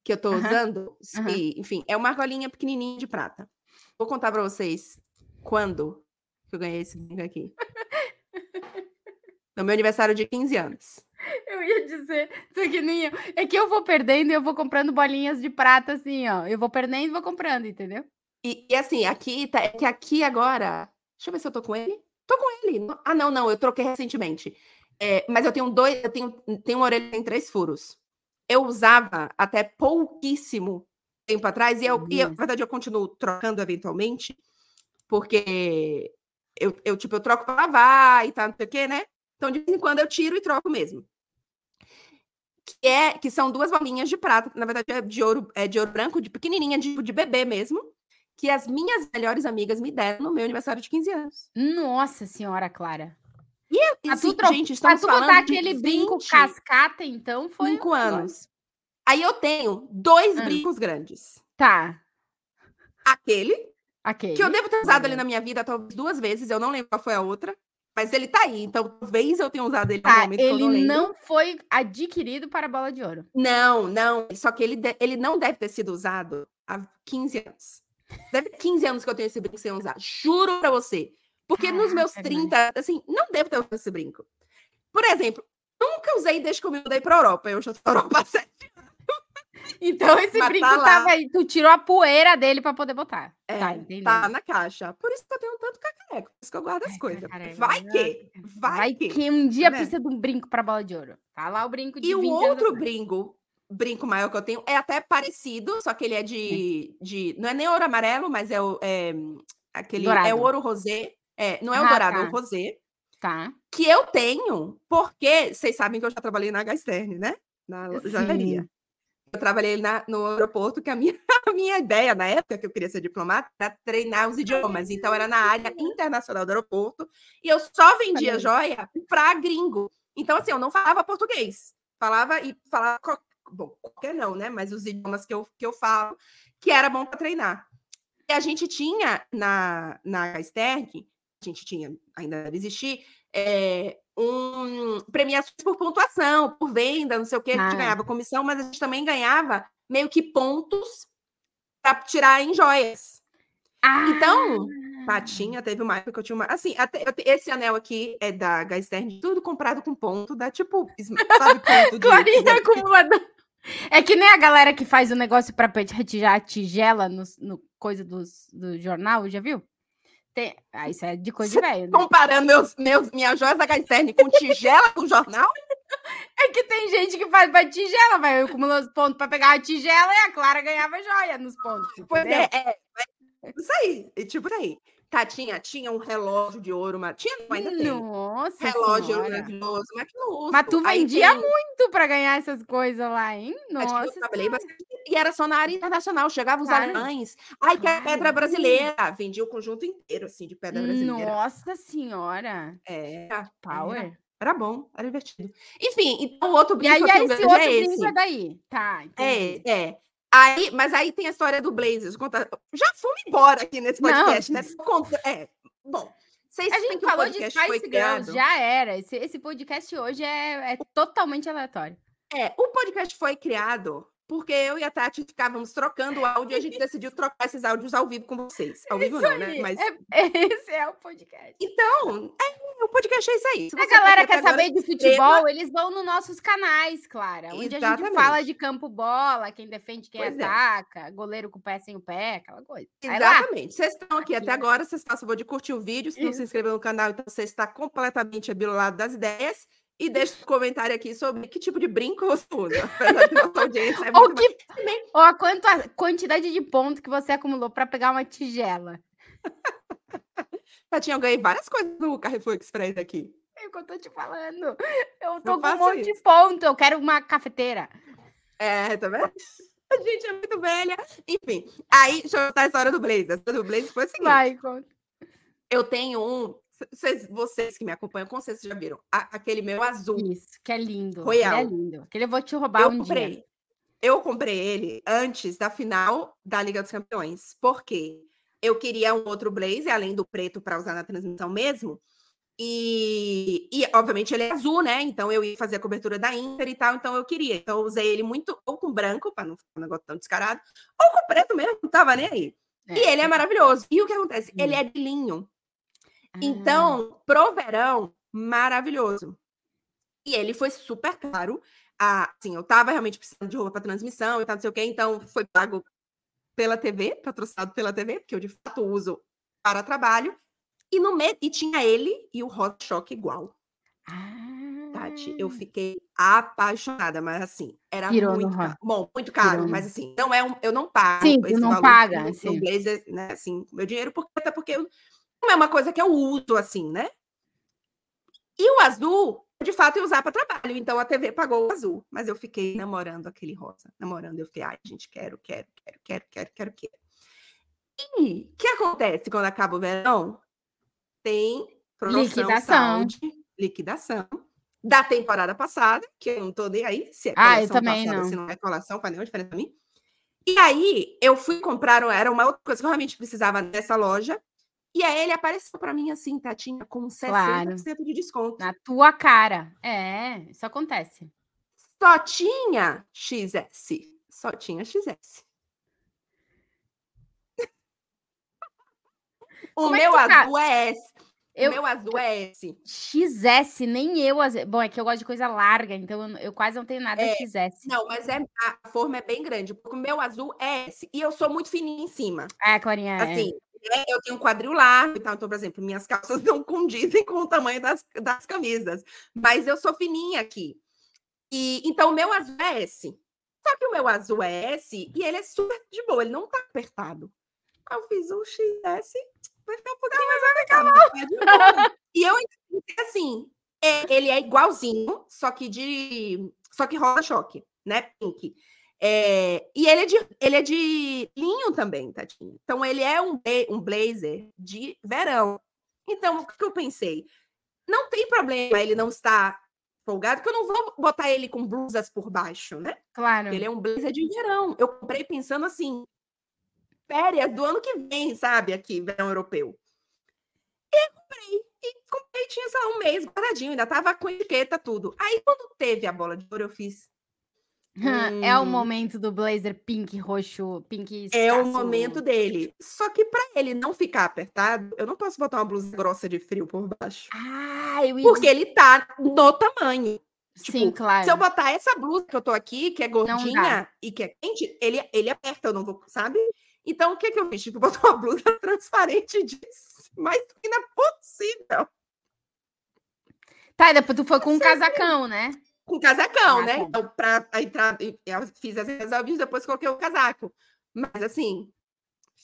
A: que eu tô
B: Aham,
A: usando,
B: aham.
A: que, enfim, é uma argolinha pequenininha de prata. Vou contar pra vocês quando que eu ganhei esse brinco aqui. [laughs] No meu aniversário de 15 anos. [laughs]
B: Eu ia dizer, pequenininho, é que eu vou perdendo e eu vou comprando bolinhas de prata, assim, ó. Eu vou perdendo e vou comprando, entendeu?
A: E, e assim, aqui, tá, é que aqui agora. Deixa eu ver se eu tô com ele. Tô com ele. Ah, não, não, eu troquei recentemente. É, mas eu tenho dois, eu tenho, tenho uma orelha que tem três furos. Eu usava até pouquíssimo tempo atrás, e, eu, e eu, na verdade eu continuo trocando eventualmente, porque eu, eu, tipo, eu troco pra lavar e tal, não sei o quê, né? Então, de vez em quando eu tiro e troco mesmo. Que, é, que são duas bolinhas de prata, na verdade é de ouro, é de ouro branco, de pequenininha, de, de bebê mesmo, que as minhas melhores amigas me deram no meu aniversário de 15 anos.
B: Nossa senhora, Clara.
A: E,
B: Pra
A: assim,
B: tu,
A: gente, estamos
B: tu botar
A: falando de
B: aquele brinco
A: 20,
B: cascata, então, foi.
A: 5
B: negócio.
A: anos. Aí eu tenho dois
B: Ah.
A: brincos grandes.
B: Tá.
A: Aquele,
B: Ok.
A: que eu devo ter usado ali na minha vida talvez duas vezes, eu não lembro qual foi a outra, mas ele tá aí, então talvez eu tenha usado ele no
B: Tá,
A: momento
B: ele
A: não
B: não foi adquirido para a bola de ouro.
A: Não, não, só que ele, de- ele não deve ter sido usado há 15 anos. Deve ter 15 anos que eu tenho esse brinco sem usar, juro pra você. Porque nos meus
B: Caraca, né?
A: 30, assim, não devo ter usado esse brinco. Por exemplo, nunca usei desde que eu me mudei pra Europa, eu já tô na Europa há sete [laughs]
B: Então esse
A: Mas
B: brinco
A: tá
B: tava aí. Tu tirou a poeira dele para poder botar.
A: É,
B: tá,
A: tá na caixa. Por isso que eu tenho tanto cacareco, por isso que eu guardo as
B: Ai,
A: coisas.
B: cacareco,
A: Vai
B: né?
A: que, vai,
B: Vai
A: que.
B: que um dia
A: né?
B: precisa de um brinco para bola de ouro. Tá lá o brinco de
A: E o
B: 20 anos
A: outro brinco, brinco maior que eu tenho, é até parecido, só que ele é de. de não é nem ouro amarelo, mas é o. É, aquele, é
B: Dourado.
A: o ouro rosé. É, não é o
B: Ah,
A: dourado, é
B: tá.
A: o rosé.
B: Tá.
A: Que eu tenho, porque vocês sabem que eu já trabalhei na Gasterne, né? Na joalheria. Eu trabalhei na, no aeroporto, que a minha, [laughs] a minha ideia na época que eu queria ser diplomata era treinar os idiomas. Então, era na área internacional do aeroporto. E eu só vendia joia para gringo. Então, assim, eu não falava português. Falava e falava. Bom, qualquer não, né? Mas os idiomas que eu, que eu falo, que era bom para treinar. E a gente tinha na, na Stern, a gente tinha, ainda deve existir, é, um, premiações por pontuação, por venda, não sei o que, a gente
B: Ah.
A: ganhava comissão, mas a gente também ganhava meio que pontos para tirar em joias.
B: Ah,
A: Então, Patinha, teve uma época que eu tinha uma. Assim, até, esse anel aqui é da Gastern, tudo comprado com ponto, dá tipo. es- Sabe, [laughs] ponto de.
B: Clarinha acumulador. É que nem a galera que faz o negócio para retirar a tigela no, no coisa dos, do jornal, já viu? Tem... Ah, isso é de coisa de velho, né?
A: Comparando meus, meus, minhas joias da Gastern com tigela do jornal,
B: É que tem gente que faz pra tigela, vai acumulando os pontos pra pegar a tigela e a Clara ganhava joia nos pontos.
A: Pois é, é, é isso aí, e tipo daí. Tá, tinha, tinha um relógio de ouro, mas tinha, não, ainda tem.
B: Nossa
A: Relógio
B: senhora.
A: maravilhoso, mas que não uso.
B: Mas tu
A: Aí
B: vendia
A: tem-
B: muito pra ganhar essas coisas lá, hein?
A: Eu
B: Nossa
A: trabalhei
B: senhora.
A: bastante. E era só na área internacional, chegava os alemães. Ai, que a pedra brasileira. Vendia o conjunto inteiro, assim, de pedra brasileira.
B: Nossa senhora.
A: É, era,
B: Power.
A: era bom, era divertido. Enfim, então o outro
B: E
A: brinco
B: aí,
A: que eu tenho
B: esse
A: grande
B: outro
A: é
B: brinco
A: esse.
B: é daí. Tá, entendi.
A: É, é. Aí, mas aí tem a história do Blazers. Conta... Já fomos embora aqui nesse
B: Não.
A: podcast, né? Conta- É, bom. Vocês
B: A gente falou de Spice Girls, já era. Esse, esse podcast hoje é, é totalmente aleatório.
A: É, o podcast foi criado porque eu e a Tati ficávamos trocando áudio e a gente [laughs] decidiu trocar esses áudios ao vivo com vocês. Ao vivo não, né?
B: Aí,
A: Mas
B: é- [laughs] esse é o podcast.
A: então, é, o podcast é isso aí. Se
B: A
A: tá
B: galera quer
A: agora,
B: saber de futebol, eles vão nos nossos canais, Clara. Onde a gente
A: Exatamente.
B: fala de campo bola, quem defende, quem
A: Pois é.
B: ataca, goleiro com o pé sem o pé, aquela coisa.
A: Exatamente. Vocês estão aqui até agora, vocês fazem favor de curtir o vídeo, se não se
B: Isso.
A: inscrever no canal, então você está completamente abilolado das ideias. E deixa um comentário aqui sobre que tipo de brinco você usa. De [laughs] é
B: Ou
A: muito
B: que [laughs] ou a quanto a quantidade de pontos que você acumulou para pegar uma tigela. [laughs]
A: Tatinha, eu ganhei várias coisas no Carrefour Express aqui.
B: É o que eu tô te falando. Eu tô com um monte de
A: isso.
B: ponto. Eu quero uma cafeteira.
A: É, tá vendo? A gente é muito velha. Enfim, aí, deixa eu contar a história do Blaze. A história do Blaze foi o seguinte.
B: Vai, conta.
A: Eu tenho um... Vocês, vocês que me acompanham, com certeza já viram. a- aquele meu azul.
B: Isso, que é lindo.
A: Royal.
B: Ele é lindo. Aquele eu vou te roubar
A: eu
B: um
A: comprei.
B: dia.
A: Eu comprei ele antes da final da Liga dos Campeões. Por quê? Eu queria um outro blazer, além do preto, para usar na transmissão mesmo. E, e, obviamente, ele é azul, né? Então, eu ia fazer a cobertura da Inter e tal. Então, eu queria. Então, eu usei ele muito ou com branco, para não ficar um negócio tão descarado, ou com preto mesmo, não tava nem aí. E ele é maravilhoso. E o que acontece? Ele
B: Hum.
A: é de linho.
B: Ah,
A: Então, pro verão, maravilhoso. E ele foi super caro. Ah, assim, eu tava realmente precisando de roupa para transmissão e tal, não sei o quê, então foi pago pela TV, patrocinado pela TV, porque eu de fato uso para trabalho. E no meio, e tinha ele e o Hot Shock igual.
B: ah?
A: Tati, eu fiquei apaixonada, mas assim, era
B: Pirou
A: muito caro. Bom, muito caro,
B: Pirou
A: mas assim, não é um, eu não pago
B: Sim,
A: esse
B: não
A: valor
B: paga,
A: no- no
B: sim.
A: blazer, né, assim, meu dinheiro, porque, até porque eu- não é uma coisa que eu uso, assim, né? E o azul, de fato, eu usar para trabalho, então a TV pagou o azul, mas eu fiquei namorando aquele rosa, namorando, eu fiquei, ai, gente, quero, quero, quero, quero, quero, quero, quero. E o que acontece quando acaba o verão? Tem promoção,
B: Liquidação.
A: saúde, liquidação da temporada passada, que eu não tô nem aí, se é
B: Ah, eu também
A: passada,
B: não.
A: se não é colação, faz nenhuma diferença pra mim. E aí, eu fui comprar, era uma outra coisa que eu realmente precisava nessa loja, e aí ele apareceu pra mim assim, Tatinha, com 60%
B: Claro.
A: de desconto.
B: Na tua cara. É, isso acontece.
A: Só tinha XS. Só tinha XS. [laughs] O
B: Como é
A: meu
B: tá?
A: azul é S.
B: Eu-
A: O meu azul é S.
B: XS, nem eu. Bom, é que eu gosto de coisa larga, então eu, eu quase não tenho nada
A: É,
B: XS.
A: Não, mas é, a forma é bem grande, porque o meu azul é S. E eu sou muito fininha em cima.
B: Ah, Clarinha, é.
A: Né, eu tenho um quadril largo e tal. Então, por exemplo, minhas calças [laughs] não condizem com o tamanho das, das camisas. Mas eu sou fininha aqui. E então o meu azul é S. Só que o meu azul é S e ele é super de boa, ele não tá apertado. Aí eu fiz um XS, vai ficar um pouquinho mais apertado. e eu assim, é- ele é igualzinho, só que de só que roda choque, né? Pink. É, e ele é, de, ele é de linho também, Tadinho. Então, ele é um, um blazer de verão. Então, o que eu pensei? Não tem problema ele não estar folgado, porque eu não vou botar ele com blusas por baixo, né?
B: Claro.
A: Ele é um blazer de verão. Eu comprei pensando assim, férias do ano que vem, sabe? Aqui, verão europeu. E eu comprei. E comprei, tinha, sei lá, um mês guardadinho, ainda tava com etiqueta, tudo. Aí, quando teve a bola de ouro, eu fiz. [laughs]
B: É o
A: Hum.
B: momento do blazer pink, roxo, pink
A: É o
B: escasso.
A: momento dele. Só que para ele não ficar apertado, eu não posso botar uma blusa grossa de frio por baixo.
B: Ah, eu ia
A: Porque ele tá no tamanho.
B: Sim,
A: tipo,
B: claro.
A: Se eu botar essa blusa que eu tô aqui, que é gordinha e que é quente, ele, ele aperta, eu não vou, sabe? Então, o que que eu fiz? Tipo, [laughs] botar uma blusa transparente de mais fina possível.
B: Tá, e depois tu foi com um casacão, né?
A: Com casacão,
B: Ah,
A: né?
B: tá.
A: Então, pra entrar, eu fiz as resolves, depois coloquei o casaco. Mas, assim,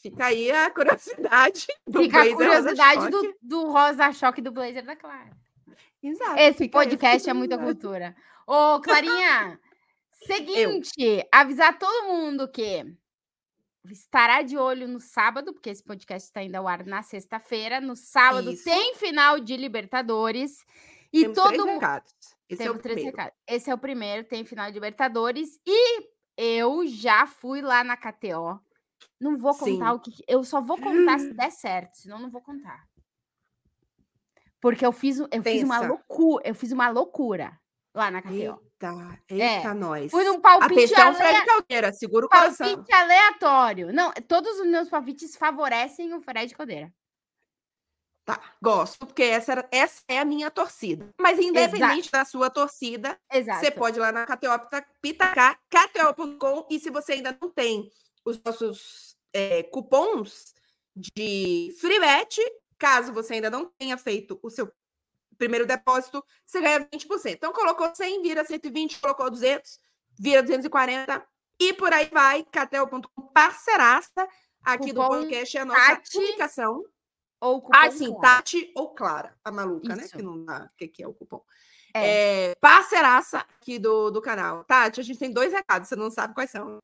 A: fica aí a [laughs] curiosidade do
B: Fica a
A: blazer rosa
B: curiosidade do, do rosa choque do blazer da Clara.
A: Exato.
B: Esse podcast é muita cultura. Ô, Clarinha, [laughs] seguinte, avisar todo mundo que estará de olho no sábado, porque esse podcast está indo ao ar na sexta-feira. No sábado
A: Isso.
B: tem final de Libertadores. E
A: Temos
B: todo
A: três
B: mundo.
A: recados. Esse é
B: Temos
A: o
B: três
A: primeiro.
B: recados. Esse é o primeiro, tem final de Libertadores. E eu já fui lá na KTO. Não vou contar
A: Sim.
B: o que. Eu só vou contar se der [gasps] certo, senão não vou contar. Porque eu fiz, eu fiz uma loucura. Eu fiz uma loucura lá na KTO.
A: Eita,
B: É,
A: eita, nós.
B: Fui num palpite, ale...
A: Fred Caldeira, segura o coração.
B: palpite aleatório. Não, todos os meus palpites favorecem o Fred Caldeira.
A: Tá, gosto, porque essa, era- essa é a minha torcida. Mas independente da sua torcida,
B: Exato.
A: você pode ir lá na KTO pita- pitacar, kto.com, e se você ainda não tem os nossos é, cupons de free bet, caso você ainda não tenha feito o seu primeiro depósito, você ganha 20%. Então, colocou 100, vira 120, colocou 200, vira 240, e por aí vai, kto.com, parceiraça aqui do
B: Cupom
A: podcast, é a nossa
B: Tati. Ou cupom
A: Ah, sim,
B: Clara.
A: Tati ou Clara, a maluca, né?
B: Isso.
A: Que não dá. O que, que é o cupom?
B: É.
A: É, parceiraça aqui do, do canal. Tati, a gente tem dois recados, você não sabe quais são.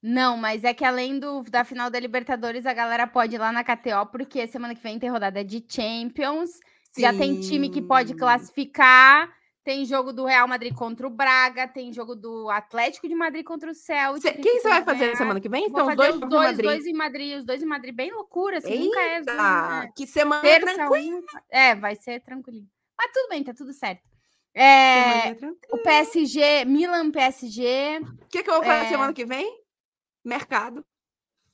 B: Não, mas é que além do, da final da Libertadores, a galera pode ir lá na KTO, porque semana que vem tem rodada de Champions. Já tem time que pode
A: Sim.
B: classificar. Tem jogo do Real Madrid contra o Braga, tem jogo do Atlético de Madrid contra o Celtic.
A: Cê- quem você vai fazer
B: ganhar.
A: semana que vem?
B: Vou fazer
A: dois
B: os dois,
A: do Madrid.
B: dois em Madrid, os dois em Madrid, bem loucura, assim, nunca é.
A: Eita,
B: né?
A: que semana
B: Terça,
A: tranquila.
B: um, é, vai ser tranquilinho. Mas tudo bem, tá tudo certo. É,
A: tranquila.
B: o PSG, Milan PSG,
A: O que, que eu vou fazer
B: é.
A: semana que vem? Mercado.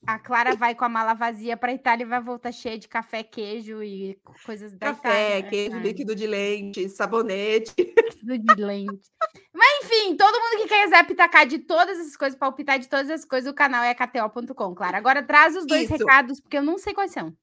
B: A Clara vai com a mala vazia pra Itália e vai voltar cheia de café, queijo e co- coisas da
A: Café,
B: Itália. né?
A: queijo,
B: É,
A: líquido de leite, sabonete. [laughs]
B: tudo de lente. Mas enfim, todo mundo que quiser pitacar de todas essas coisas, palpitar de todas as coisas, o canal é kto.com, Clara. Agora traz os dois
A: Isso.
B: recados, porque eu não sei quais são.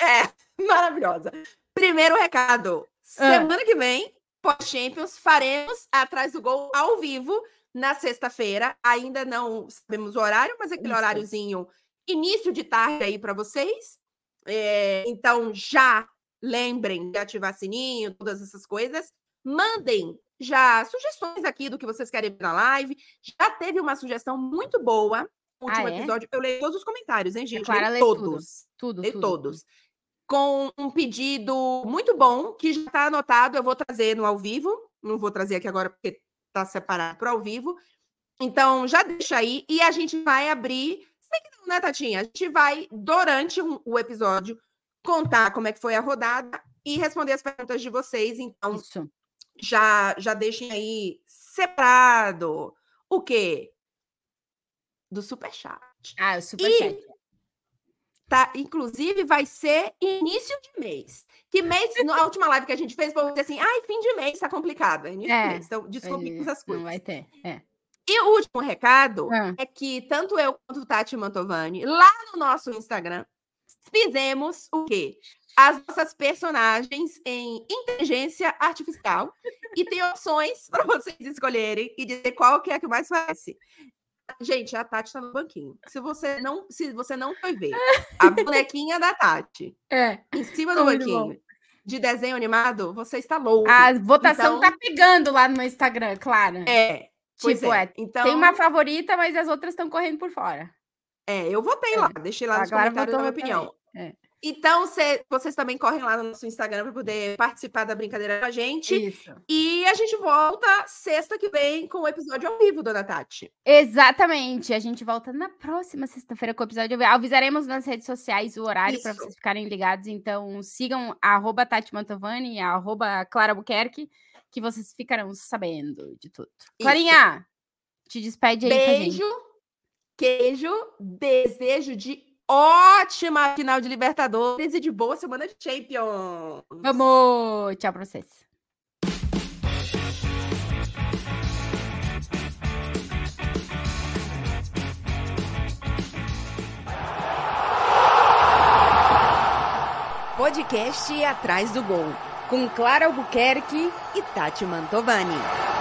A: É, [laughs] maravilhosa. Primeiro recado.
B: Ah.
A: Semana que vem pós-Champions, faremos atrás do gol ao vivo na sexta-feira. Ainda não sabemos o horário, mas aquele
B: Isso.
A: horáriozinho início de tarde aí para vocês. É, então já lembrem de ativar sininho, todas essas coisas. Mandem já sugestões aqui do que vocês querem ver na live. Já teve uma sugestão muito boa no último
B: Ah, é?
A: episódio. Eu leio todos os comentários, hein, gente?
B: Clara
A: Leio
B: lê tudo.
A: todos.
B: Tudo,
A: Leio
B: tudo.
A: todos. Com um pedido muito bom, que já está anotado, eu vou trazer no ao vivo. Não vou trazer aqui agora porque está separado para ao vivo. Então, já deixa aí e a gente vai abrir. Bem que não, né, Tatinha? A gente vai, durante um- o episódio, contar como é que foi a rodada e responder as perguntas de vocês. Então,
B: Isso.
A: já, já deixem aí separado o quê? Do Superchat.
B: Ah, o superchat.
A: Tá? Inclusive, vai ser início de mês. Que mês, na [laughs] última live que a gente fez, o povo disse assim, ai, fim de mês, tá complicado. É início
B: É,
A: de mês. Então, descomplica essas
B: Não
A: coisas.
B: vai ter. É.
A: E o último recado
B: Ah.
A: é que tanto eu quanto o Tati Mantovani, lá no nosso Instagram, fizemos o quê? As nossas personagens em inteligência artificial e tem opções [laughs] para vocês escolherem e dizer qual que é a que mais parece. Gente, a Tati tá no banquinho. Se você não, se você não foi ver a [laughs] bonequinha da Tati
B: É.
A: em cima do
B: Muito bom.
A: banquinho de desenho animado, você está louco.
B: A votação
A: Então-
B: tá pegando lá no meu Instagram, Clara.
A: É. Pois
B: tipo,
A: é.
B: é.
A: Então,
B: Tem uma favorita, mas as outras estão correndo por fora.
A: É, eu votei
B: É.
A: lá, deixei lá nos
B: Agora
A: comentários a minha opinião.
B: é.
A: Então, cê- vocês também correm lá no nosso Instagram para poder participar da brincadeira com a gente.
B: Isso.
A: E a gente volta sexta que vem com o episódio ao vivo, dona Tati.
B: Exatamente. A gente volta na próxima sexta-feira com o episódio. Avisaremos nas redes sociais o horário para vocês ficarem ligados. Então, sigam a Tati Mantovani e a Clara Buquerque, que vocês ficarão sabendo de tudo. Clarinha, te despede aí pra gente.
A: Beijo, queijo, desejo de ótima final de Libertadores e de boa semana de Champions.
B: Vamos! Tchau pra vocês.
A: Podcast Atrás do Gol, com Clara Albuquerque e Tati Mantovani.